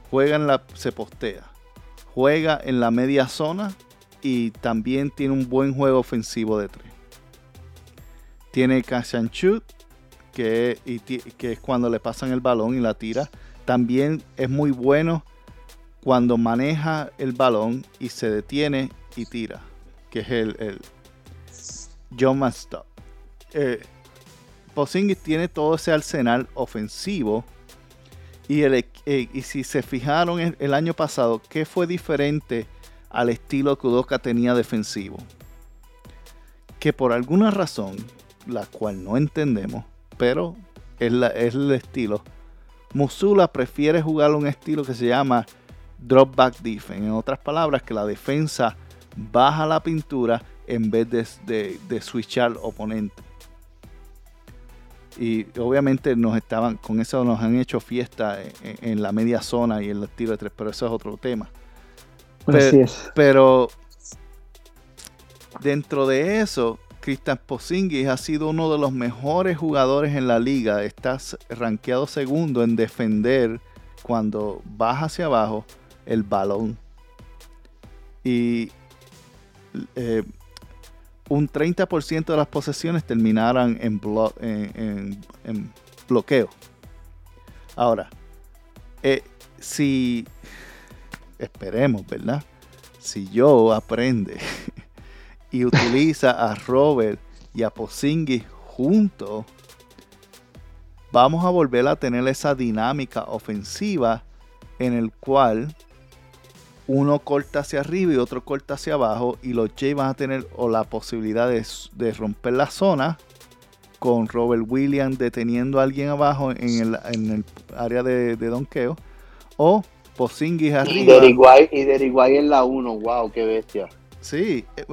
juega en la, se postea, juega en la media zona y también tiene un buen juego ofensivo de tres. Tiene catch and que, es cuando le pasan el balón y la tira. También es muy bueno cuando maneja el balón y se detiene y tira, que es el, el John Stop. Eh, tiene todo ese arsenal ofensivo. Y, el, eh, y si se fijaron el, año pasado, ¿qué fue diferente al estilo que Udoka tenía defensivo? Que por alguna razón, la cual no entendemos, pero es, es el estilo, Musula prefiere jugar un estilo que se llama drop back defense. En otras palabras, que la defensa baja la pintura en vez de, de, de switchar oponente y obviamente nos estaban, con eso nos han hecho fiesta en, la media zona y en el tiro de tres, pero eso es otro tema.
Así es.
Pero dentro de eso, Cristian Posingis ha sido uno de los mejores jugadores en la liga. Está rankeado segundo en defender cuando baja hacia abajo el balón. Y eh, un 30% de las posesiones terminaran en, en, bloqueo. Ahora, eh, si esperemos, ¿verdad? Si yo aprende y utiliza a Robert y a Posingis juntos, vamos a volver a tener esa dinámica ofensiva en el cual uno corta hacia arriba y otro corta hacia abajo y los Jays van a tener o la posibilidad de, romper la zona con Robert Williams deteniendo a alguien abajo en el, área de, de donqueo o Posingis arriba.
Y Deriguay en la 1, wow, qué bestia.
Sí, eh,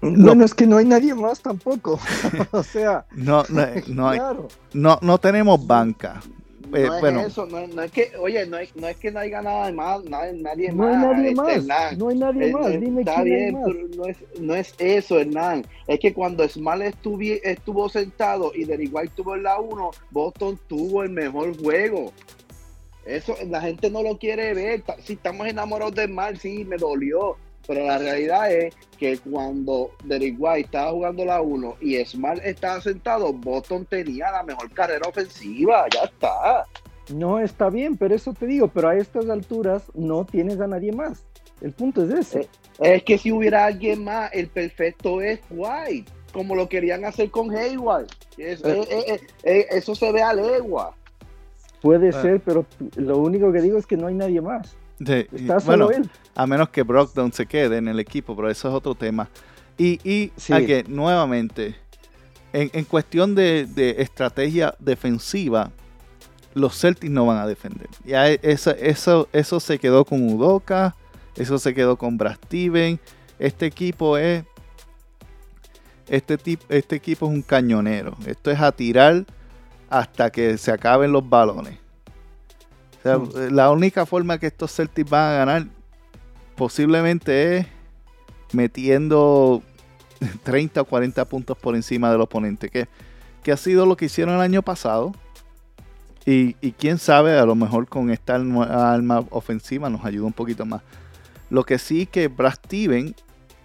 bueno.
Bueno, es que no hay nadie más tampoco. o sea,
no, no, no, no tenemos banca.
Eh, no es bueno. eso, no, no, es que, oye, no es, no es que no haya nada más, nadie, nadie
no
más.
Hay nadie este, más. no hay nadie más, dime
está bien, Pero no es, no es eso, Hernán. Es que cuando Smart estuvo, estuvo sentado y Deriguay estuvo en la 1, Boston tuvo el mejor juego. Eso la gente no lo quiere ver. Si estamos enamorados de Smart, sí, me dolió. Pero la realidad es que cuando Derek White estaba jugando la 1 y Smart estaba sentado, Boston tenía la mejor carrera ofensiva, ya está.
No está bien, pero eso te digo, pero a estas alturas no tienes a nadie más. El punto es ese.
Eh, es que si hubiera alguien más, el perfecto es White, como lo querían hacer con Hayward. Es-
Eh.
eh, eh, eh, eso se ve a legua.
Puede
Ah.
ser, pero lo único que digo es que no hay nadie más.
Sí, y-
Está solo
bueno,
él.
a menos que Brogdon se quede en el equipo, pero eso es otro tema. Y, y
Sí.
again, nuevamente, en, en cuestión de, de estrategia defensiva, los Celtics no van a defender. Ya eso, eso, eso se quedó con Udoka, eso se quedó con Brad Steven. Este equipo es. Este, tip- este equipo es un cañonero. Esto es a tirar hasta que se acaben los balones. La única forma que estos Celtics van a ganar posiblemente es metiendo 30 o 40 puntos por encima del oponente, que, que ha sido lo que hicieron el año pasado. Y, y quién sabe, a lo mejor con esta alma ofensiva nos ayuda un poquito más. Lo que sí que Brad Steven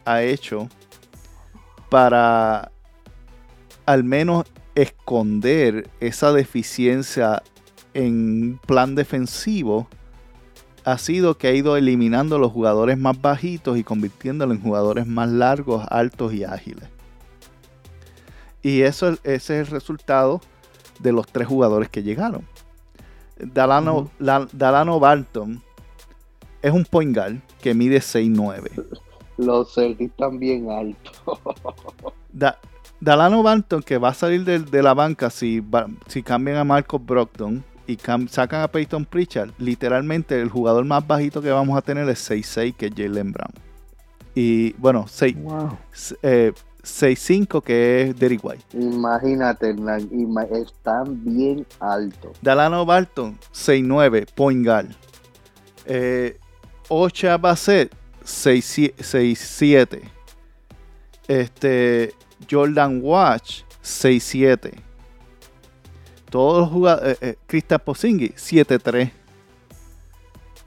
ha hecho para al menos esconder esa deficiencia en plan defensivo ha sido que ha ido eliminando los jugadores más bajitos y convirtiéndolos en jugadores más largos, altos y ágiles. Y eso ese es el resultado de los tres jugadores que llegaron. Dalano. La- Dalano Barton es un point guard que mide 6'9".
Los Celtics están bien altos.
Da- Dalano Barton, que va a salir de, de la banca si, si cambian a Marcos Brockton y cam- sacan a Peyton Pritchard, literalmente el jugador más bajito que vamos a tener es 6'6, que es Jalen Brown. Y bueno, 6,
Wow.
eh, 6'5, que es Derrick White.
Imagínate, están bien altos.
Dalano Barton, 6'9, point guard. Eh, Ocha Bassett, 6'7. Este, Jordan Watch, 6'7 todos los jugadores, eh, eh, 7-3.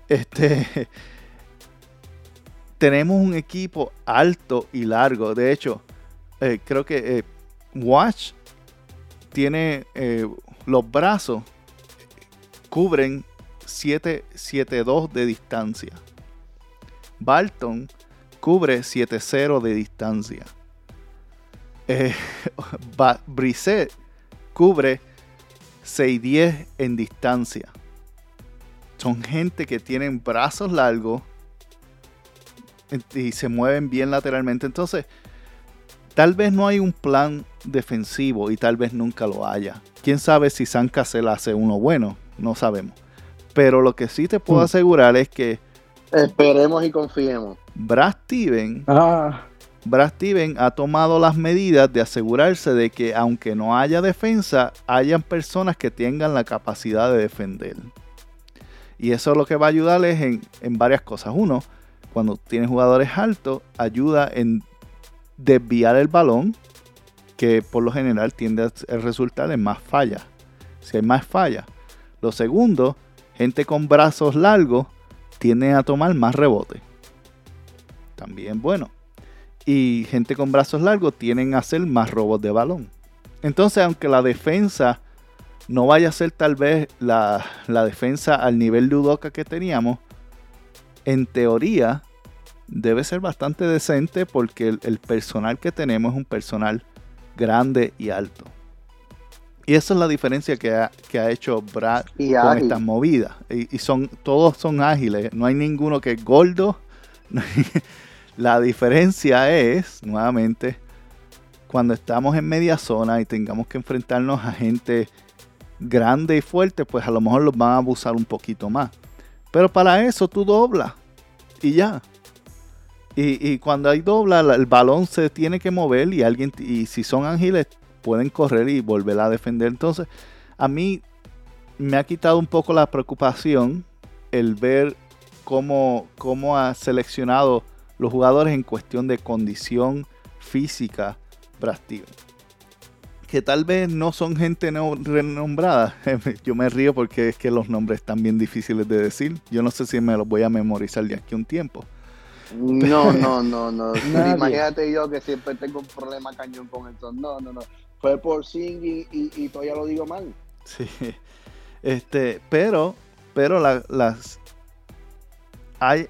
Este, tenemos un equipo alto y largo. De hecho, eh, creo que eh, Watch tiene eh, los brazos, cubren 7-2 de distancia. Barton cubre 7-0 de distancia. Eh, Brisset cubre 6 10 en distancia. Son gente que tienen brazos largos y se mueven bien lateralmente. Entonces, tal vez no hay un plan defensivo y tal vez nunca lo haya. Quién sabe si San Casel hace uno bueno, no sabemos. Pero lo que sí te puedo
mm.
asegurar es que.
Esperemos y confiemos.
Brad Steven
ah.
Brad Steven ha tomado las medidas de asegurarse de que aunque no haya defensa, hayan personas que tengan la capacidad de defender. Y eso lo que va a ayudarles en, en varias cosas. Uno, cuando tienes jugadores altos, ayuda en desviar el balón, que por lo general tiende a resultar en más fallas. Si hay más fallas. Lo segundo, gente con brazos largos tienden a tomar más rebote. También bueno. Y gente con brazos largos tienden a hacer más robos de balón. Entonces, aunque la defensa no vaya a ser tal vez la, la defensa al nivel de Udoka que teníamos, en teoría debe ser bastante decente porque el, el personal que tenemos es un personal grande y alto. Y esa es la diferencia que ha, que ha hecho Brad
Y
con
ágil.
estas movidas. Y, y son, todos son ágiles. No hay ninguno que es gordo. la diferencia es, nuevamente, cuando estamos en media zona y tengamos que enfrentarnos a gente grande y fuerte, pues a lo mejor los van a abusar un poquito más. Pero para eso tú doblas y ya. Y, y cuando hay dobla, la- el balón se tiene que mover y alguien, y si son ágiles, pueden correr y volver a defender. Entonces, a mí me ha quitado un poco la preocupación el ver cómo, cómo ha seleccionado los jugadores en cuestión de condición física Brad Steven. Que tal vez no son gente no renombrada. Yo me río porque es que los nombres están bien difíciles de decir. Yo no sé si me los voy a memorizar de aquí a un tiempo.
No, no, no, no.
Nadie.
Imagínate yo que siempre tengo un problema cañón con esto. No, no, no. Fue por Singing y, y todavía lo digo mal.
Sí. Este, pero, pero la- las hay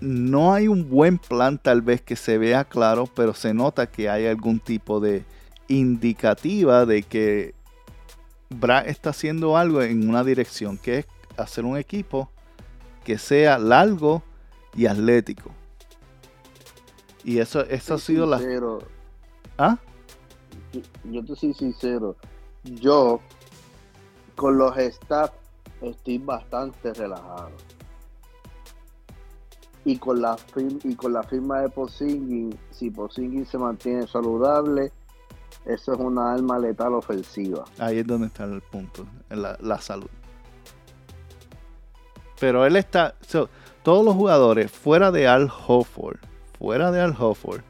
no hay un buen plan tal vez que se vea claro, pero se nota que hay algún tipo de indicativa de que Brad está haciendo algo en una dirección, que es hacer un equipo que sea largo y atlético. Y eso, eso ha sido la... ¿Ah?
Yo te soy sincero. Yo, con los staff, estoy bastante relajado. Y con la, y con la firma de Posingin, si Posingin se mantiene saludable, eso es una arma letal ofensiva.
Ahí es donde está el punto, la, la salud. Pero él está, todos los jugadores fuera de Al Hofford, fuera de Al Hofford,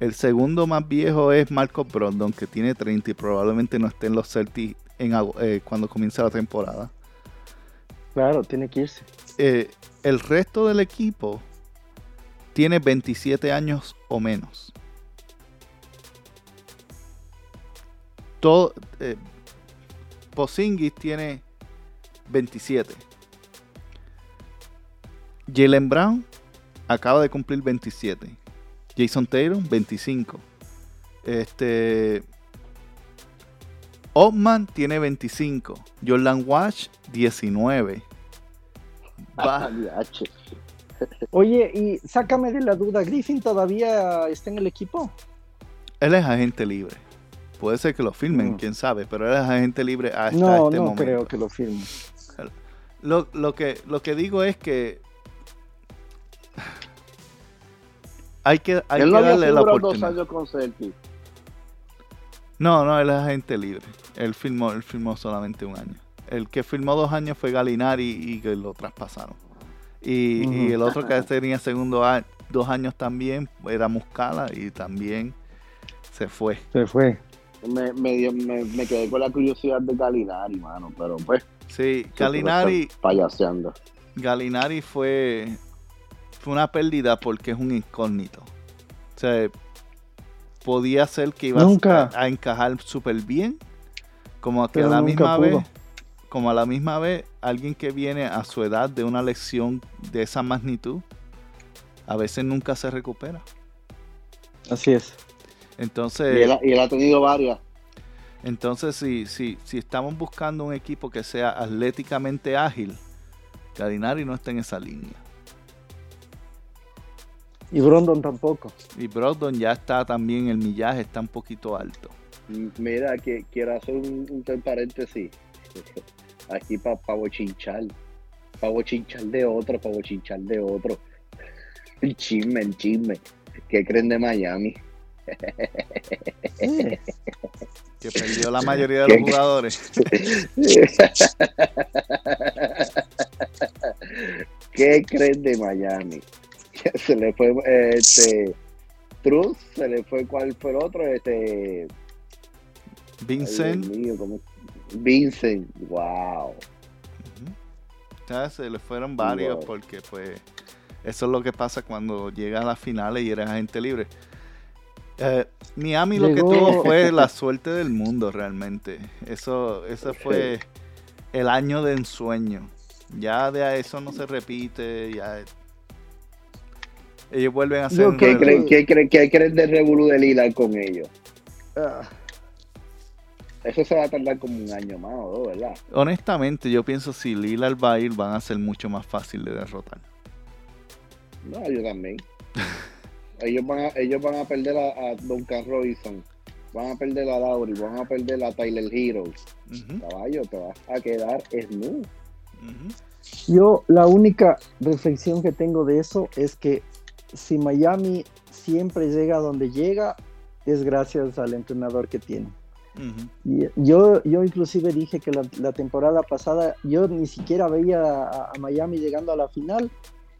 el segundo más viejo es Marcos Brogdon, que tiene 30 y probablemente no esté en los Celtics en, eh, cuando comience la temporada.
Claro, tiene que irse.
Eh, el resto del equipo tiene 27 años o menos. Todo, eh, Porzingis tiene 27. Jalen Brown acaba de cumplir 27. Jason Taylor 25. Este Ottman tiene 25. Jordan Wash 19. Va-.
Oye, y sácame de la duda, ¿Griffin todavía está en el equipo?
Él es agente libre. Puede ser que lo firmen,
Mm.
quién sabe, pero él es agente libre hasta
no,
este
no
momento.
creo que lo firme.
Lo, lo que, lo que digo es que hay que, hay
Él
que
no había
darle la
figurado dos
oportunidad.
años con Celtic.
No, no, él es agente libre. Él firmó, él firmó solamente un año. El que firmó dos años fue Galinari y que lo traspasaron. Y, el otro que tenía segundo a- dos años también era Muscala y también se fue.
Se fue.
Me, me, dio- me, me quedé con la curiosidad de Galinari, mano, pero pues.
Sí,
Galinari. Payaseando.
Galinari fue, fue una pérdida porque es un incógnito. O sea, podía ser que iba a, a encajar súper bien, como que
Pero
a la misma
pudo.
vez, como a la misma vez, alguien que viene a su edad de una lección de esa magnitud, a veces nunca se recupera.
Así es.
Entonces,
Y él, ha- y él ha tenido varias.
entonces si, si, si estamos buscando un equipo que sea atléticamente ágil, Galinari no está en esa línea.
Y Brondon tampoco.
Y Brogdon ya está también, el millaje está un poquito alto.
Mira, que quiero hacer un, paréntesis. Aquí para pa bochinchar. Para bochinchar de otro, para bochinchar de otro. El chisme, el chisme. ¿Qué creen de Miami?
Que perdió la mayoría de los jugadores.
¿Qué creen de Miami? Se le fue este Truth, se le fue cuál fue el otro, este ay,
Vincent,
Dios mío, ¿cómo? Vincent, wow.
se le fueron varios
Wow.
porque pues eso es lo que pasa cuando llega a las finales y eres agente libre. Eh, Miami lo que tuvo fue la suerte del mundo realmente. Eso, ese fue el año de ensueño. Ya de a eso no se repite. Ya ellos vuelven a un
¿Qué creen, qué creen, qué creen de Revolu de Lillard con ellos?
ah,
Eso se va a tardar como un año más o dos, ¿verdad?
Honestamente, yo pienso si Lillard va a ir, van a ser mucho más fácil de derrotar.
No, yo también. ellos van a, ellos van a perder a, a Duncan Robinson, van a perder a Lowry, van a perder a Tyler Hero.
Ujú,
Caballo, te vas a quedar snu.
ujú.
Yo la única reflexión que tengo de eso es que si Miami siempre llega a donde llega, es gracias al entrenador que tiene. Yo, yo inclusive dije que la, temporada pasada yo ni siquiera veía a, a Miami llegando a la final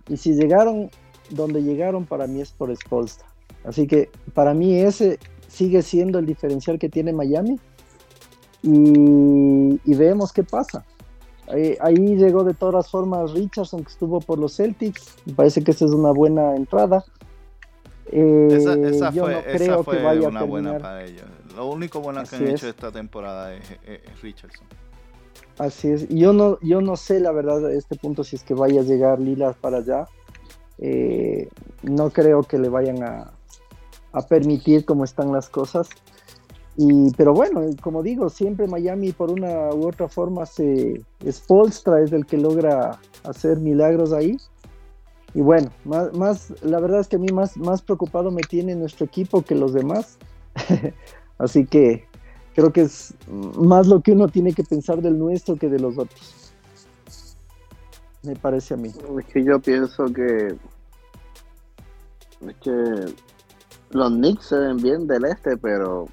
y si llegaron donde llegaron para mí es por Spolstra. Así que para mí ese sigue siendo el diferencial que tiene Miami y, y vemos qué pasa. ahí, ahí llegó de todas formas Richardson, que estuvo por los Celtics. Me parece que esa es una buena entrada. Eh,
Esa, esa
yo
fue,
no
esa
creo
fue
que vaya
una
a
buena para ellos. Lo único bueno que
Así
han
es.
hecho esta temporada es, es- es Richardson.
Así es. Yo no, yo no sé la verdad a este punto si es que vaya a llegar Lillard para allá. Eh, no creo que le vayan a, a permitir cómo están las cosas. Y, pero bueno, como digo, siempre Miami por una u otra forma se Spolstra es el que logra hacer milagros ahí. Y bueno, más, más la verdad es que a mí más, más preocupado me tiene nuestro equipo que los demás. Así que creo que es más lo que uno tiene que pensar del nuestro que de los otros. Me parece a mí.
Es que yo pienso que. Es que. Los Knicks se ven bien del este, pero.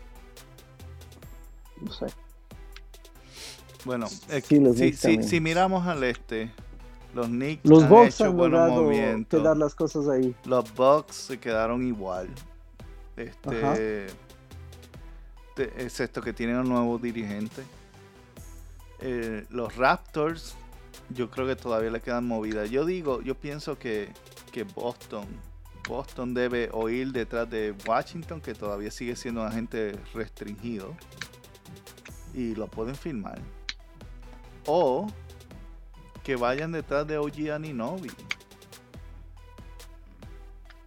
No sé.
Bueno, es
Sí,
si, si miramos al este, los Knicks
Los
han
Bucks
hecho
han logrado
movimientos.
quedar las cosas ahí.
Los Bucks se quedaron igual. Este, te- excepto que tienen un nuevo dirigente. Eh, los Raptors, yo creo que todavía le quedan movidas. Yo digo, yo pienso que, que Boston, Boston debe oír detrás de Washington, que todavía sigue siendo un agente restringido. Y lo pueden firmar. O que vayan detrás de OG Aninobi.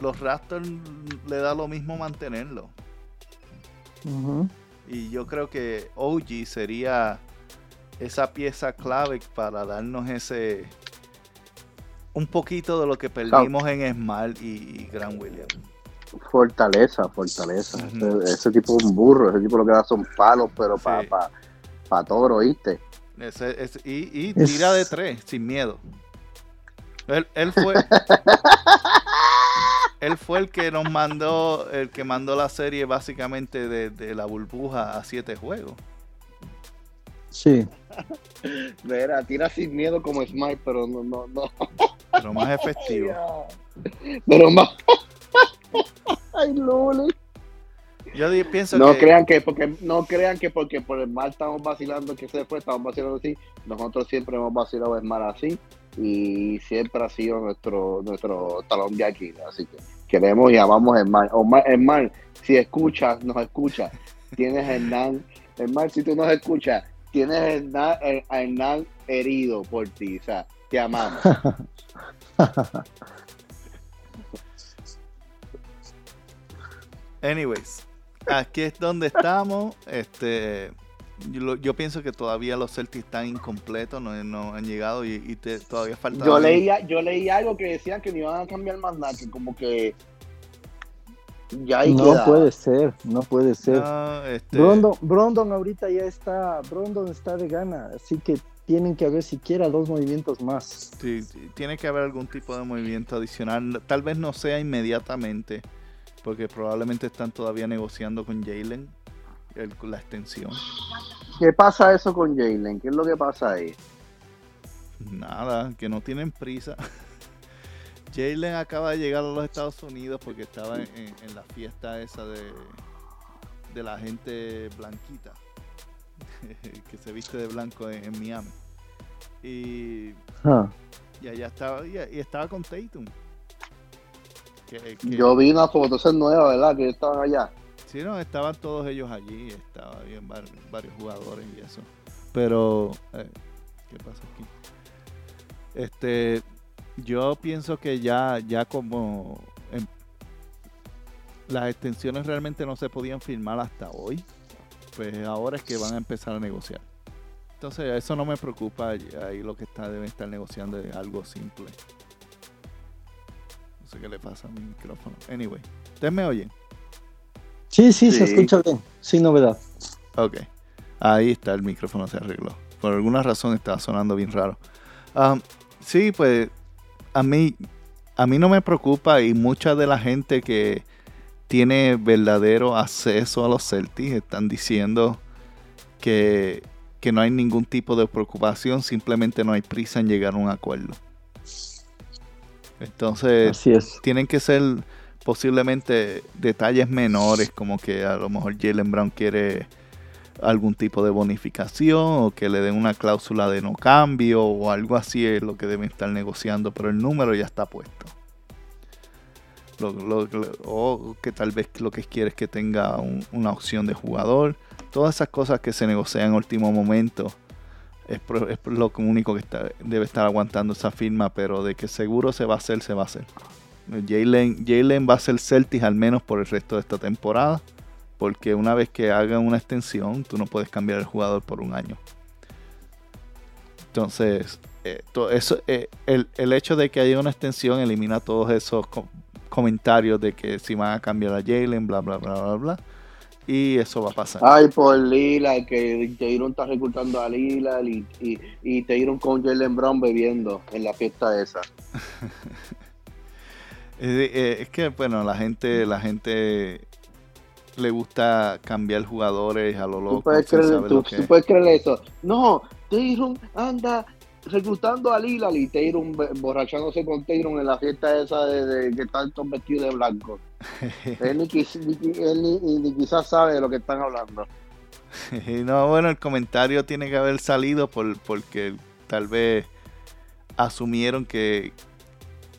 Los Raptors le da lo mismo mantenerlo. Y yo creo que OG sería esa pieza clave para darnos ese un poquito de lo que perdimos en Smart y, y Gran William.
Fortaleza, fortaleza. Ese, ese tipo es un burro. Ese tipo lo que da son palos, pero para
Sí.
pa, pa toro, ¿oíste?
Y y
Es-
tira de tres, sin miedo. Él, él fue. él fue el que nos mandó, el que mandó la serie básicamente de, de la burbuja a siete juegos.
Sí.
Verá, tira sin miedo como Smart, pero no, no, no.
Pero más efectivo.
Pero más. Ay, Luli.
Yo di- pienso
No
que.
crean que porque no crean que porque por el mal estamos vacilando que se fue, estamos vacilando así. Nosotros siempre hemos vacilado el mal así y siempre ha sido nuestro nuestro talón de aquí. Así que queremos y amamos el mal. Omar, el mal, si escuchas, nos escuchas. Tienes a Hernán, el mal, si tú nos escuchas, tienes a Hernán, a Hernán herido por ti. O sea, te amamos.
Anyways, aquí es donde estamos. Este, yo, pienso que todavía los Celtics están incompletos, no, no han llegado y, y te- todavía falta.
Yo leía, yo leí algo que decían que no iban a cambiar más nada, que como que ya ahí
No
queda.
puede ser, no puede ser.
No, este,
Brondon, Brondon ahorita ya está, Brondon está de gana, así que tienen que haber siquiera dos movimientos más.
sí, sí, tiene que haber algún tipo de movimiento adicional. Tal vez no sea inmediatamente, porque probablemente están todavía negociando con Jalen la extensión.
¿Qué pasa eso con Jalen? ¿Qué es lo que pasa ahí?
Nada, que no tienen prisa. Jalen acaba de llegar a los Estados Unidos porque estaba en, en- en la fiesta esa de, de la gente blanquita que se viste de blanco en, en Miami. Y,
Ah,
y allá estaba, y, y estaba con Tatum. Que- que-
Yo vi una foto, esa es nueva, ¿verdad? Que estaban allá.
Sí, no, estaban todos ellos allí, estaba bien var- varios jugadores y eso. Pero, eh, ¿qué pasa aquí? Este, yo pienso que ya, ya como las extensiones realmente no se podían firmar hasta hoy, pues ahora es que van a empezar a negociar. Entonces, eso no me preocupa, ahí lo que está, deben estar negociando es algo simple. No sé qué le pasa a mi micrófono. Anyway, ¿ustedes me oyen?
Sí, sí, se
Sí.
escucha bien, sin novedad.
Ok. Ahí está, el micrófono se arregló. Por alguna razón estaba sonando bien raro. Am, sí, pues a mí, a mí no me preocupa y mucha de la gente que tiene verdadero acceso a los Celtics están diciendo que, que no hay ningún tipo de preocupación, simplemente no hay prisa en llegar a un acuerdo. Entonces,
Así es.
tienen que ser posiblemente detalles menores, como que a lo mejor Jalen Brown quiere algún tipo de bonificación o que le den una cláusula de no cambio o algo así es lo que deben estar negociando, pero el número ya está puesto. o que tal vez lo que quiere es que tenga una opción de jugador. Todas esas cosas que se negocian en último momento es, lo único que debe estar aguantando esa firma, pero de que seguro se va a hacer, se va a hacer. Jalen va a ser Celtics al menos por el resto de esta temporada porque una vez que hagan una extensión, tú no puedes cambiar el jugador por un año. Entonces, eh, eso, eh, el, hecho de que haya una extensión elimina todos esos comentarios de que si van a cambiar a Jalen, bla, bla, bla, bla, bla. Y eso va a pasar.
Ay, por Lila, que Jalen está reclutando a Lila y, y, y con Jalen Brown bebiendo en la fiesta esa.
Eh, es que, bueno, la gente, la gente le gusta cambiar jugadores a lo loco.
Tú puedes, creer, eso. No, Tayron anda reclutando a Lila y Tayron borrachándose con Tayron en la fiesta esa de, que están todos vestidos de blanco. él, ni, quizás sabe de lo que están hablando.
no, bueno, el comentario tiene que haber salido por, porque tal vez asumieron que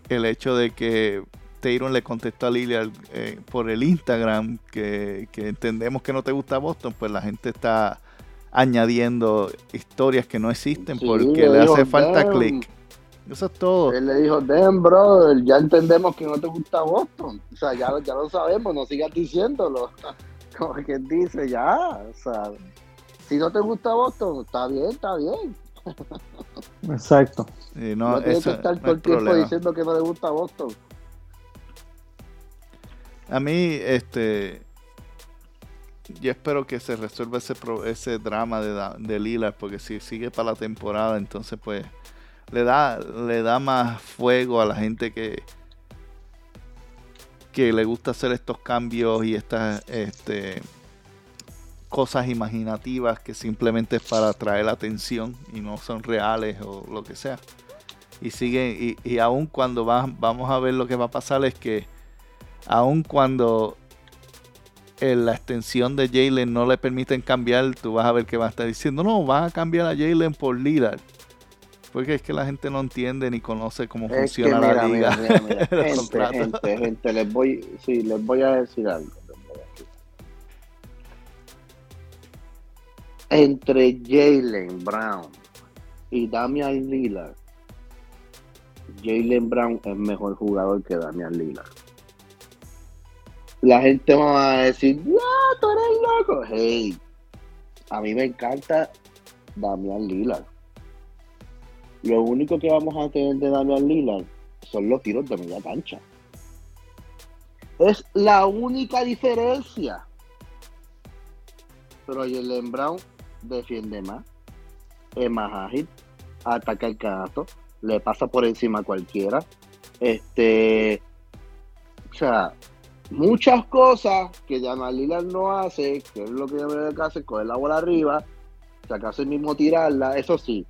el hecho de que Tayron le contestó a Lilia eh, por el Instagram que, entendemos que no te gusta Boston, pues la gente está añadiendo historias que no existen porque le, hace falta click. Eso es todo.
Él le dijo, damn, bro, ya entendemos que no te gusta Boston. O sea, ya, ya lo sabemos, no sigas diciéndolo. Como que dice, ya, o sea, si no te gusta Boston, está bien, está bien.
Exacto.
no, no tienes que estar todo el tiempo diciendo que no le gusta Boston.
A mí, este. Yo espero que se resuelva ese, ese drama de, de Lila, porque si sigue para la temporada, entonces pues le da, le da más fuego a la gente que, que le gusta hacer estos cambios y estas este, cosas imaginativas que simplemente es para atraer la atención y no son reales o lo que sea. Y sigue, y, y aún cuando vamos a ver lo que va a pasar es que aun cuando la extensión de Jalen no le permiten cambiar, tú vas a ver que va a estar diciendo, no, van a cambiar a Jalen por Lillard. Porque es que la gente no entiende ni conoce cómo funciona la liga.
gente, gente, gente, les voy, sí, les voy a decir algo. Entre Jalen Brown y Damian Lillard, Jalen Brown es mejor jugador que Damian Lillard la gente va a decir, ¡No, tú eres loco! Hey, a mí me encanta Damian Lillard. Lo único que vamos a tener de Damian Lillard son los tiros de media cancha. Es la única diferencia. Pero Jalen Brown defiende más, es más ágil, ataca el canasto, le pasa por encima a cualquiera. Este, o sea, muchas cosas que Jamal Lillard no hace, que es lo que debe hacer, coger la bola arriba, sacarse el mismo tirarla, eso sí,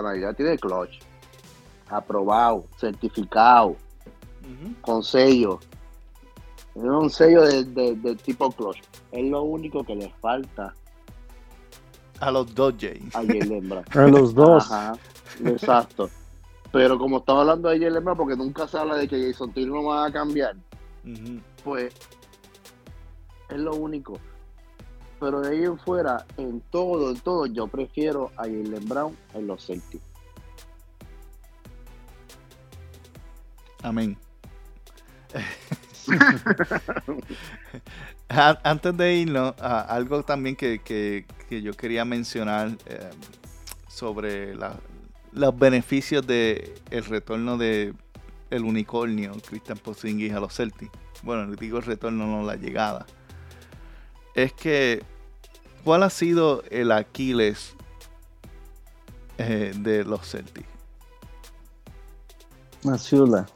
Lillard tiene clutch, aprobado, certificado, con sello, es un sello de, tipo clutch, es lo único que le falta
a los dos
A Jalen
A los dos.
exacto. Pero como estaba hablando de Jalen Brown, porque nunca se habla de que Jason Taylor no va a cambiar, pues es lo único. Pero de ahí en fuera, en todo, en todo, yo prefiero a Jalen Brown en los Celtics.
Amén. Antes de irnos, algo también que, yo quería mencionar eh, sobre los beneficios de el retorno de el unicornio, Christian Porzingis a los Celtics. Bueno, digo el retorno, no la llegada. Es que, ¿cuál ha sido el Aquiles eh, de los Celtics?
Masula.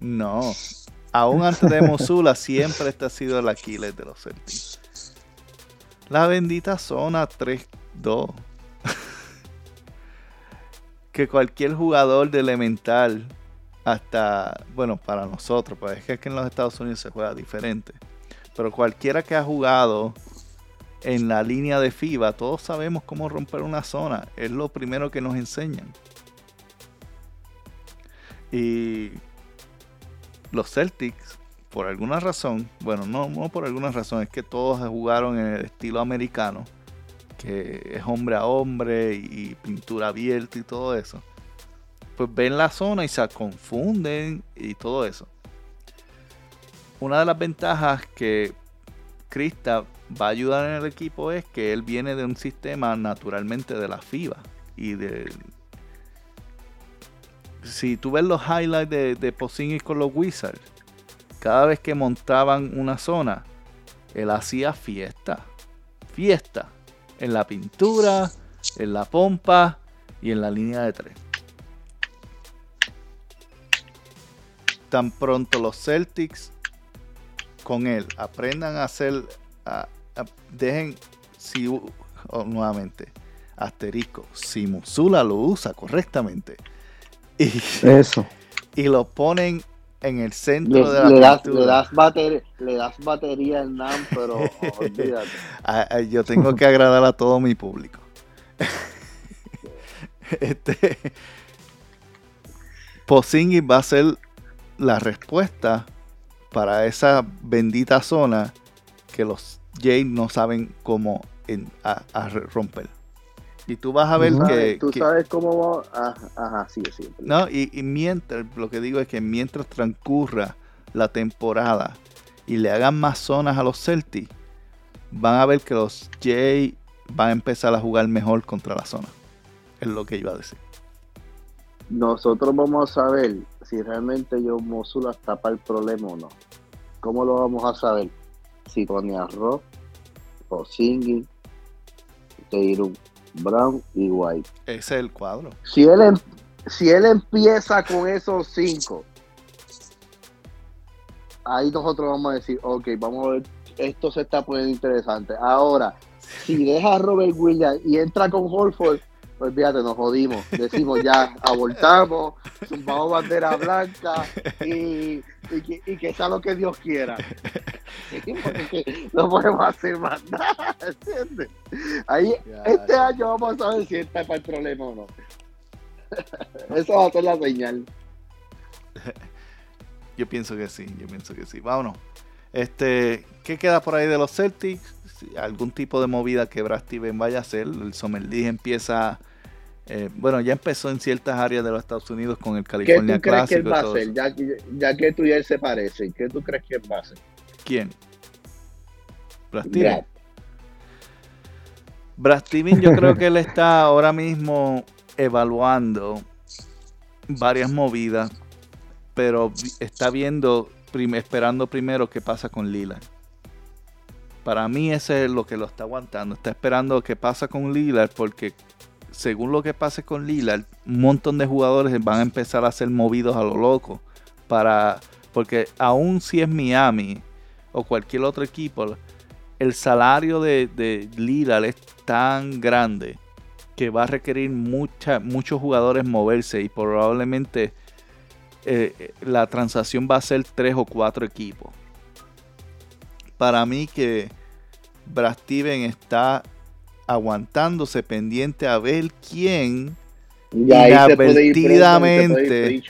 no. Aún antes de Mosula, siempre este ha sido el Aquiles de los Celtics. La bendita zona 3-2. que cualquier jugador de elemental hasta, bueno, para nosotros, pues es que en los Estados Unidos se juega diferente. Pero cualquiera que ha jugado en la línea de FIBA, todos sabemos cómo romper una zona. Es lo primero que nos enseñan. Y los Celtics, por alguna razón, bueno, no, por alguna razón, es que todos jugaron en el estilo americano, que es hombre a hombre y pintura abierta y todo eso. Pues ven la zona y se confunden y todo eso. Una de las ventajas que Krista va a ayudar en el equipo es que él viene de un sistema naturalmente de la FIBA y de si tú ves los highlights de, de con los Wizards, cada vez que montaban una zona, él hacía fiesta. Fiesta. En la pintura, en la pompa y en la línea de tres. Tan pronto los Celtics con él aprendan a hacer, dejen, si, oh, nuevamente, asterisco, si Musula lo usa correctamente, y,
Eso.
Y lo ponen en el centro
de la le das, le das, batería, le das batería al NAM, pero olvídate.
Yo tengo que agradar a todo mi público. este Posingis va a ser la respuesta para esa bendita zona que los Jays no saben cómo a romper. Y tú vas a ver que.
Tú sabes cómo va. Ajá, sí, sí.
No, y, mientras, lo que digo es que mientras transcurra la temporada y le hagan más zonas a los Celtics, van a ver que los Jay van a empezar a jugar mejor contra la zona. Es lo que iba a decir.
Nosotros vamos a saber si realmente yo Mosula tapa el problema o no. ¿Cómo lo vamos a saber? Si pone arroz o singing, un Brown y White.
Ese es el cuadro.
Si él, em, si él empieza con esos cinco, ahí nosotros vamos a decir, ok, vamos a ver, esto se está poniendo interesante. Ahora, si deja a Robert Williams y entra con Holford, pues fíjate, nos jodimos. Decimos ya, abortamos, zumbamos bandera blanca y, y, que, sea lo que Dios quiera. no podemos hacer más nada, ¿entiendes? Ahí, este año vamos a ver si está para el problema o no. Eso va a ser la señal.
Yo pienso que sí, yo pienso que sí. Vámonos. Este, ¿qué queda por ahí de los Celtics? algún tipo de movida que Brad Steven vaya a hacer. El Summer League empieza eh, bueno, ya empezó en ciertas áreas de los Estados Unidos con el California
¿Qué tú crees que él va a hacer? Ya, que tú y él se parecen, ¿qué tú crees que él va a hacer?
¿Quién? Brad Steven. yo creo que él está ahora mismo evaluando varias movidas, pero está viendo, esperando primero qué pasa con Lila. Para mí ese es lo que lo está aguantando. Está esperando qué pasa con Lila porque según lo que pase con Lillard, un montón de jugadores van a empezar a ser movidos a lo loco. Para, porque aún si es Miami o cualquier otro equipo, el salario de, de es tan grande que va a requerir mucha, muchos jugadores moverse y probablemente eh, la transacción va a ser tres o cuatro equipos. Para mí que Brad está aguantándose pendiente a ver quién inadvertidamente,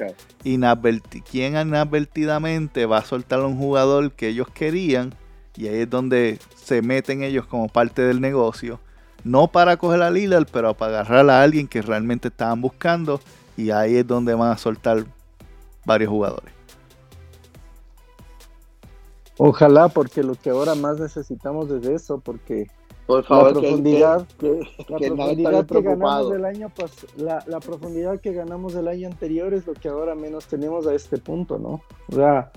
quién inadvertidamente va a soltar a un jugador que ellos querían y ahí es donde se meten ellos como parte del negocio. No para coger a Lillard, pero para agarrar a alguien que realmente estaban buscando y ahí es donde van a soltar varios jugadores.
Ojalá, porque lo que ahora más necesitamos es eso, porque por favor, la profundidad que, ganamos del año la, profundidad que ganamos del año anterior es lo que ahora menos tenemos a este punto, ¿no? O sea,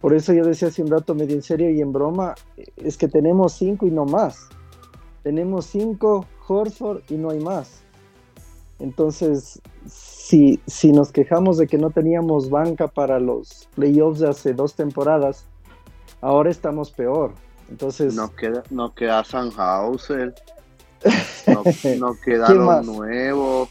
por eso yo decía hace un rato medio en serio y en broma, es que tenemos cinco y no más. Tenemos cinco Horford y no hay más. Entonces, si, si nos quejamos de que no teníamos banca para los playoffs de hace dos temporadas, ahora estamos peor. Entonces.
Nos queda, nos queda Sanhauser. Nos, nos quedan los nuevos.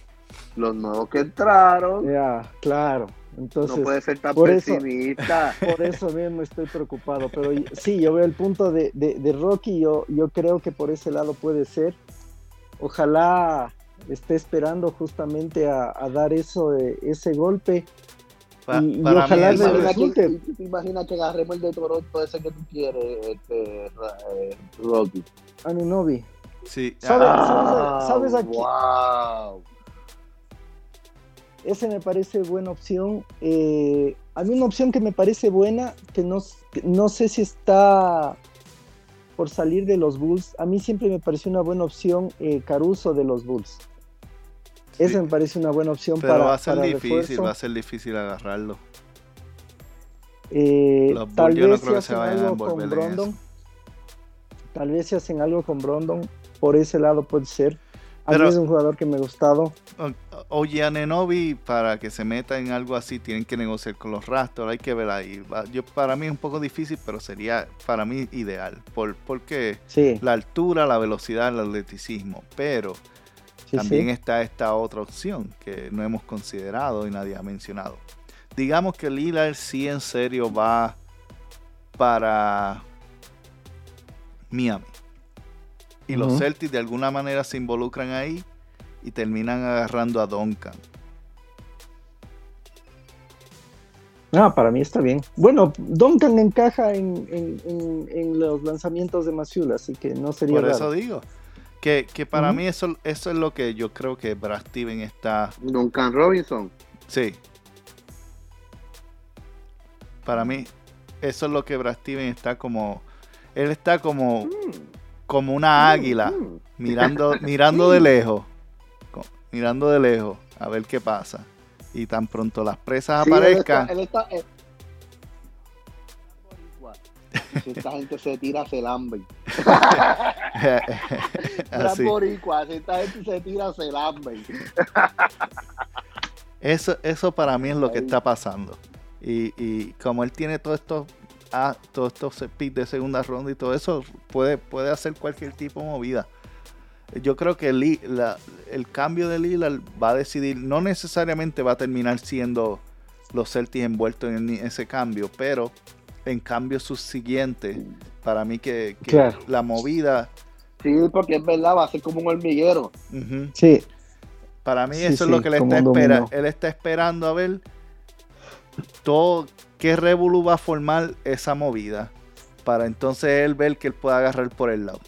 Los nuevos que entraron.
Ya, claro. Entonces,
no puede ser tan
por eso-
pesimista.
por eso mismo estoy preocupado. Pero sí, yo veo el punto de, de, de Rocky, yo, yo creo que por ese lado puede ser. Ojalá esté esperando justamente a, a dar eso, ese golpe.
Pa-
Y- ojalá
mí
le
eso-
Imagina que, ¿tú te imaginas que agarremos el de Toronto ese que tú quieres, este, eh, Rocky?
Anunobi.
sí,
¿Sabe-
ah,
sabes- sabes a qui-
wow.
Ese me parece buena opción. Eh, a mí una opción que me parece buena, que no, que no sé si está por salir de los Bulls. A mí siempre me pareció una buena opción eh, Caruso de los Bulls.
Sí.
Esa me parece una buena opción
pero
para,
va a ser
para
difícil,
refuerzo.
va a ser difícil agarrarlo.
Eh,
Los
tal
yo no
vez
creo que se vayan a
con
en
Brondon. Tal vez si hacen algo con Brondon, por ese lado puede ser. A
Pero-
mí es un jugador que me ha gustado.
Oye, Anenobi, para que se meta en algo así, tienen que negociar con los Raptors. Hay que ver ahí. Yo, para mí es un poco difícil, pero sería para mí ideal. Por, porque
Sí,
la altura, la velocidad, el atleticismo. Pero
sí,
también
sí.
está esta otra opción que no hemos considerado y nadie ha mencionado. Digamos que Lillard sí en serio va para Miami. Y los. Celtics de alguna manera se involucran ahí y terminan agarrando a Duncan.
Ah, para mí está bien. Bueno, Duncan encaja en, en- en- en los lanzamientos de Masiula, así que no sería
Por
raro.
eso digo que, que para mí eso, eso es lo que yo creo que Brad Steven está
Duncan Robinson.
Sí. Para mí, eso es lo que Brad Steven está como. Él está como, como una águila,
Mm.
mirando, mirando de lejos. Mirando de lejos, a ver qué pasa. Y tan pronto las presas
Sí, él
aparezcan.
está- él está, Si esta gente se tira, se lamben. Si esta gente se tira, se lamben.
Eso, eso para mí es lo que está pasando. Y, y como él tiene todos estos ah, todos estos picks de segunda ronda y todo eso, puede, puede hacer cualquier tipo de movida. Yo creo que la- el cambio de Lillard va a decidir, no necesariamente va a terminar siendo los Celtics envueltos en ese cambio, pero en cambio subsiguiente, para mí que, que
Claro.
la movida,
Sí, porque es verdad, va a ser como un hormiguero.
Sí,
Para mí
Sí,
eso es lo que le
como
está esperando. Él está esperando a ver todo qué revolú va a formar esa movida para entonces él ver que él pueda agarrar por el lado.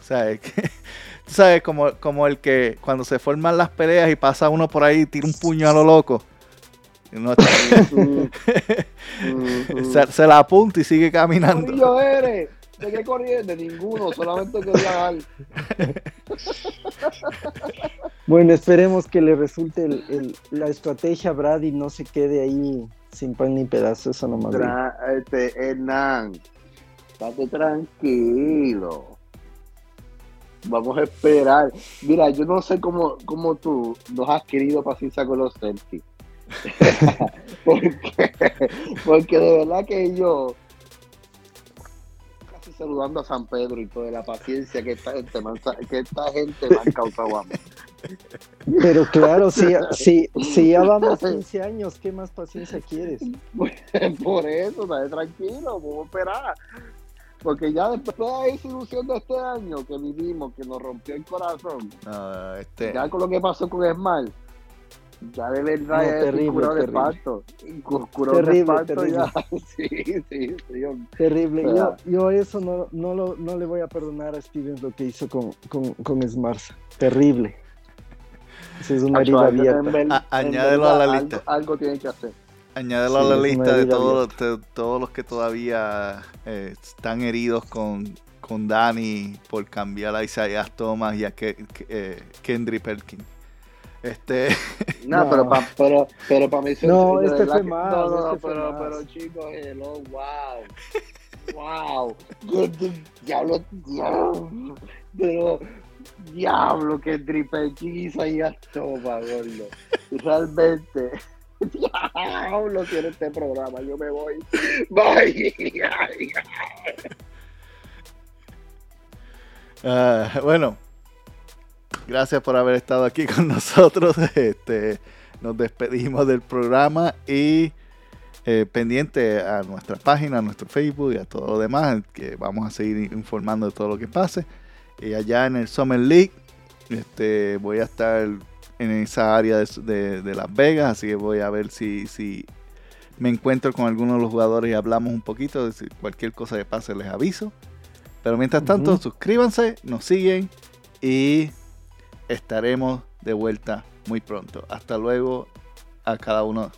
O sea, es que, tú sabes, como, como el que cuando se forman las peleas y pasa uno por ahí y tira un puño a lo loco. y uno está- se, se la apunta y sigue caminando.
Corillo eres? ¿De qué corriente? Ninguno, solamente quería dar.
bueno, esperemos que le resulte el- el- la estrategia a Brad y no se quede ahí sin pan ni pedazo, eso nomás.
Tra- este, Hernán, estate tranquilo. Vamos a esperar. Mira, yo no sé cómo, cómo tú nos has querido paciencia con los Celtics. porque, porque de verdad que yo saludando a San Pedro y toda la paciencia que esta gente que esta gente me han causado a mí.
Pero claro, si, si, si ya vamos 15 años, ¿qué más paciencia quieres?
Por eso, estate tranquilo, vamos a esperar. Porque ya después de esa ilusión de este año que vivimos, que nos rompió el corazón,
este,
ya con lo que pasó con Esmal, ya de verdad
No,
estoy
terrible,
curado de
terrible.
espanto. Cu- Curado de
Terrible,
espanto
terrible.
ya. Sí, sí, sí. yo-
Terrible.
O
Yo,
sea-
yo eso no, no, lo- no le voy a perdonar a Stevens lo que hizo con, con, con Smart. Terrible. Esa es una herida abierta.
A- añádelo a la
verdad,
lista.
Algo, algo tienen que hacer.
Añádelo
Sí,
a la
es
lista de todos, de todos los que todavía eh, están heridos con, con Dani por cambiar a Isaiah Thomas y a Ke- Ke- eh, Kendrick Perkins. Este,
No,
No.
pero para pero, pero pa mí se-
No, este fue más,
No, no,
este
pero, pero chicos, hello, wow. Wow. ¿Qué di- diablo, diablo. Pero, diablo, que triple y ya toma, gordo. Realmente. Diablo tiene este programa, yo me voy. Bye.
ah, bueno, gracias por haber estado aquí con nosotros. Este, nos despedimos del programa y eh, pendiente a nuestra página, a nuestro Facebook y a todo lo demás, que vamos a seguir informando de todo lo que pase. Y allá en el Summer League, este, voy a estar en esa área de, de, Las Vegas, así que voy a ver si, si me encuentro con algunos de los jugadores y hablamos un poquito. De cualquier cosa que pase, les aviso. Pero mientras tanto, suscríbanse, nos siguen y estaremos de vuelta muy pronto. Hasta luego a cada uno.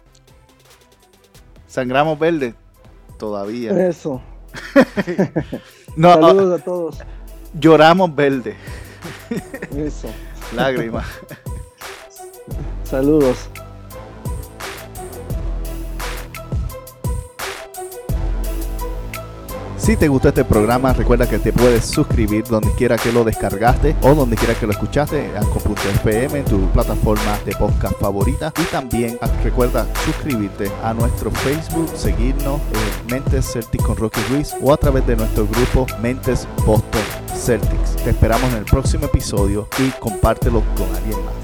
Sangramos verde todavía.
Eso. Saludos a todos.
Lloramos verde.
Eso.
Lágrimas.
Saludos.
Si te gustó este programa, recuerda que te puedes suscribir donde quiera que lo descargaste o donde quiera que lo escuchaste, en FM, en tu plataforma de podcast favorita. Y también ah, recuerda suscribirte a nuestro Facebook, seguirnos en Mentes Celtics con Rocky Ruiz o a través de nuestro grupo Mentes Boston Celtics. Te esperamos en el próximo episodio y compártelo con alguien más.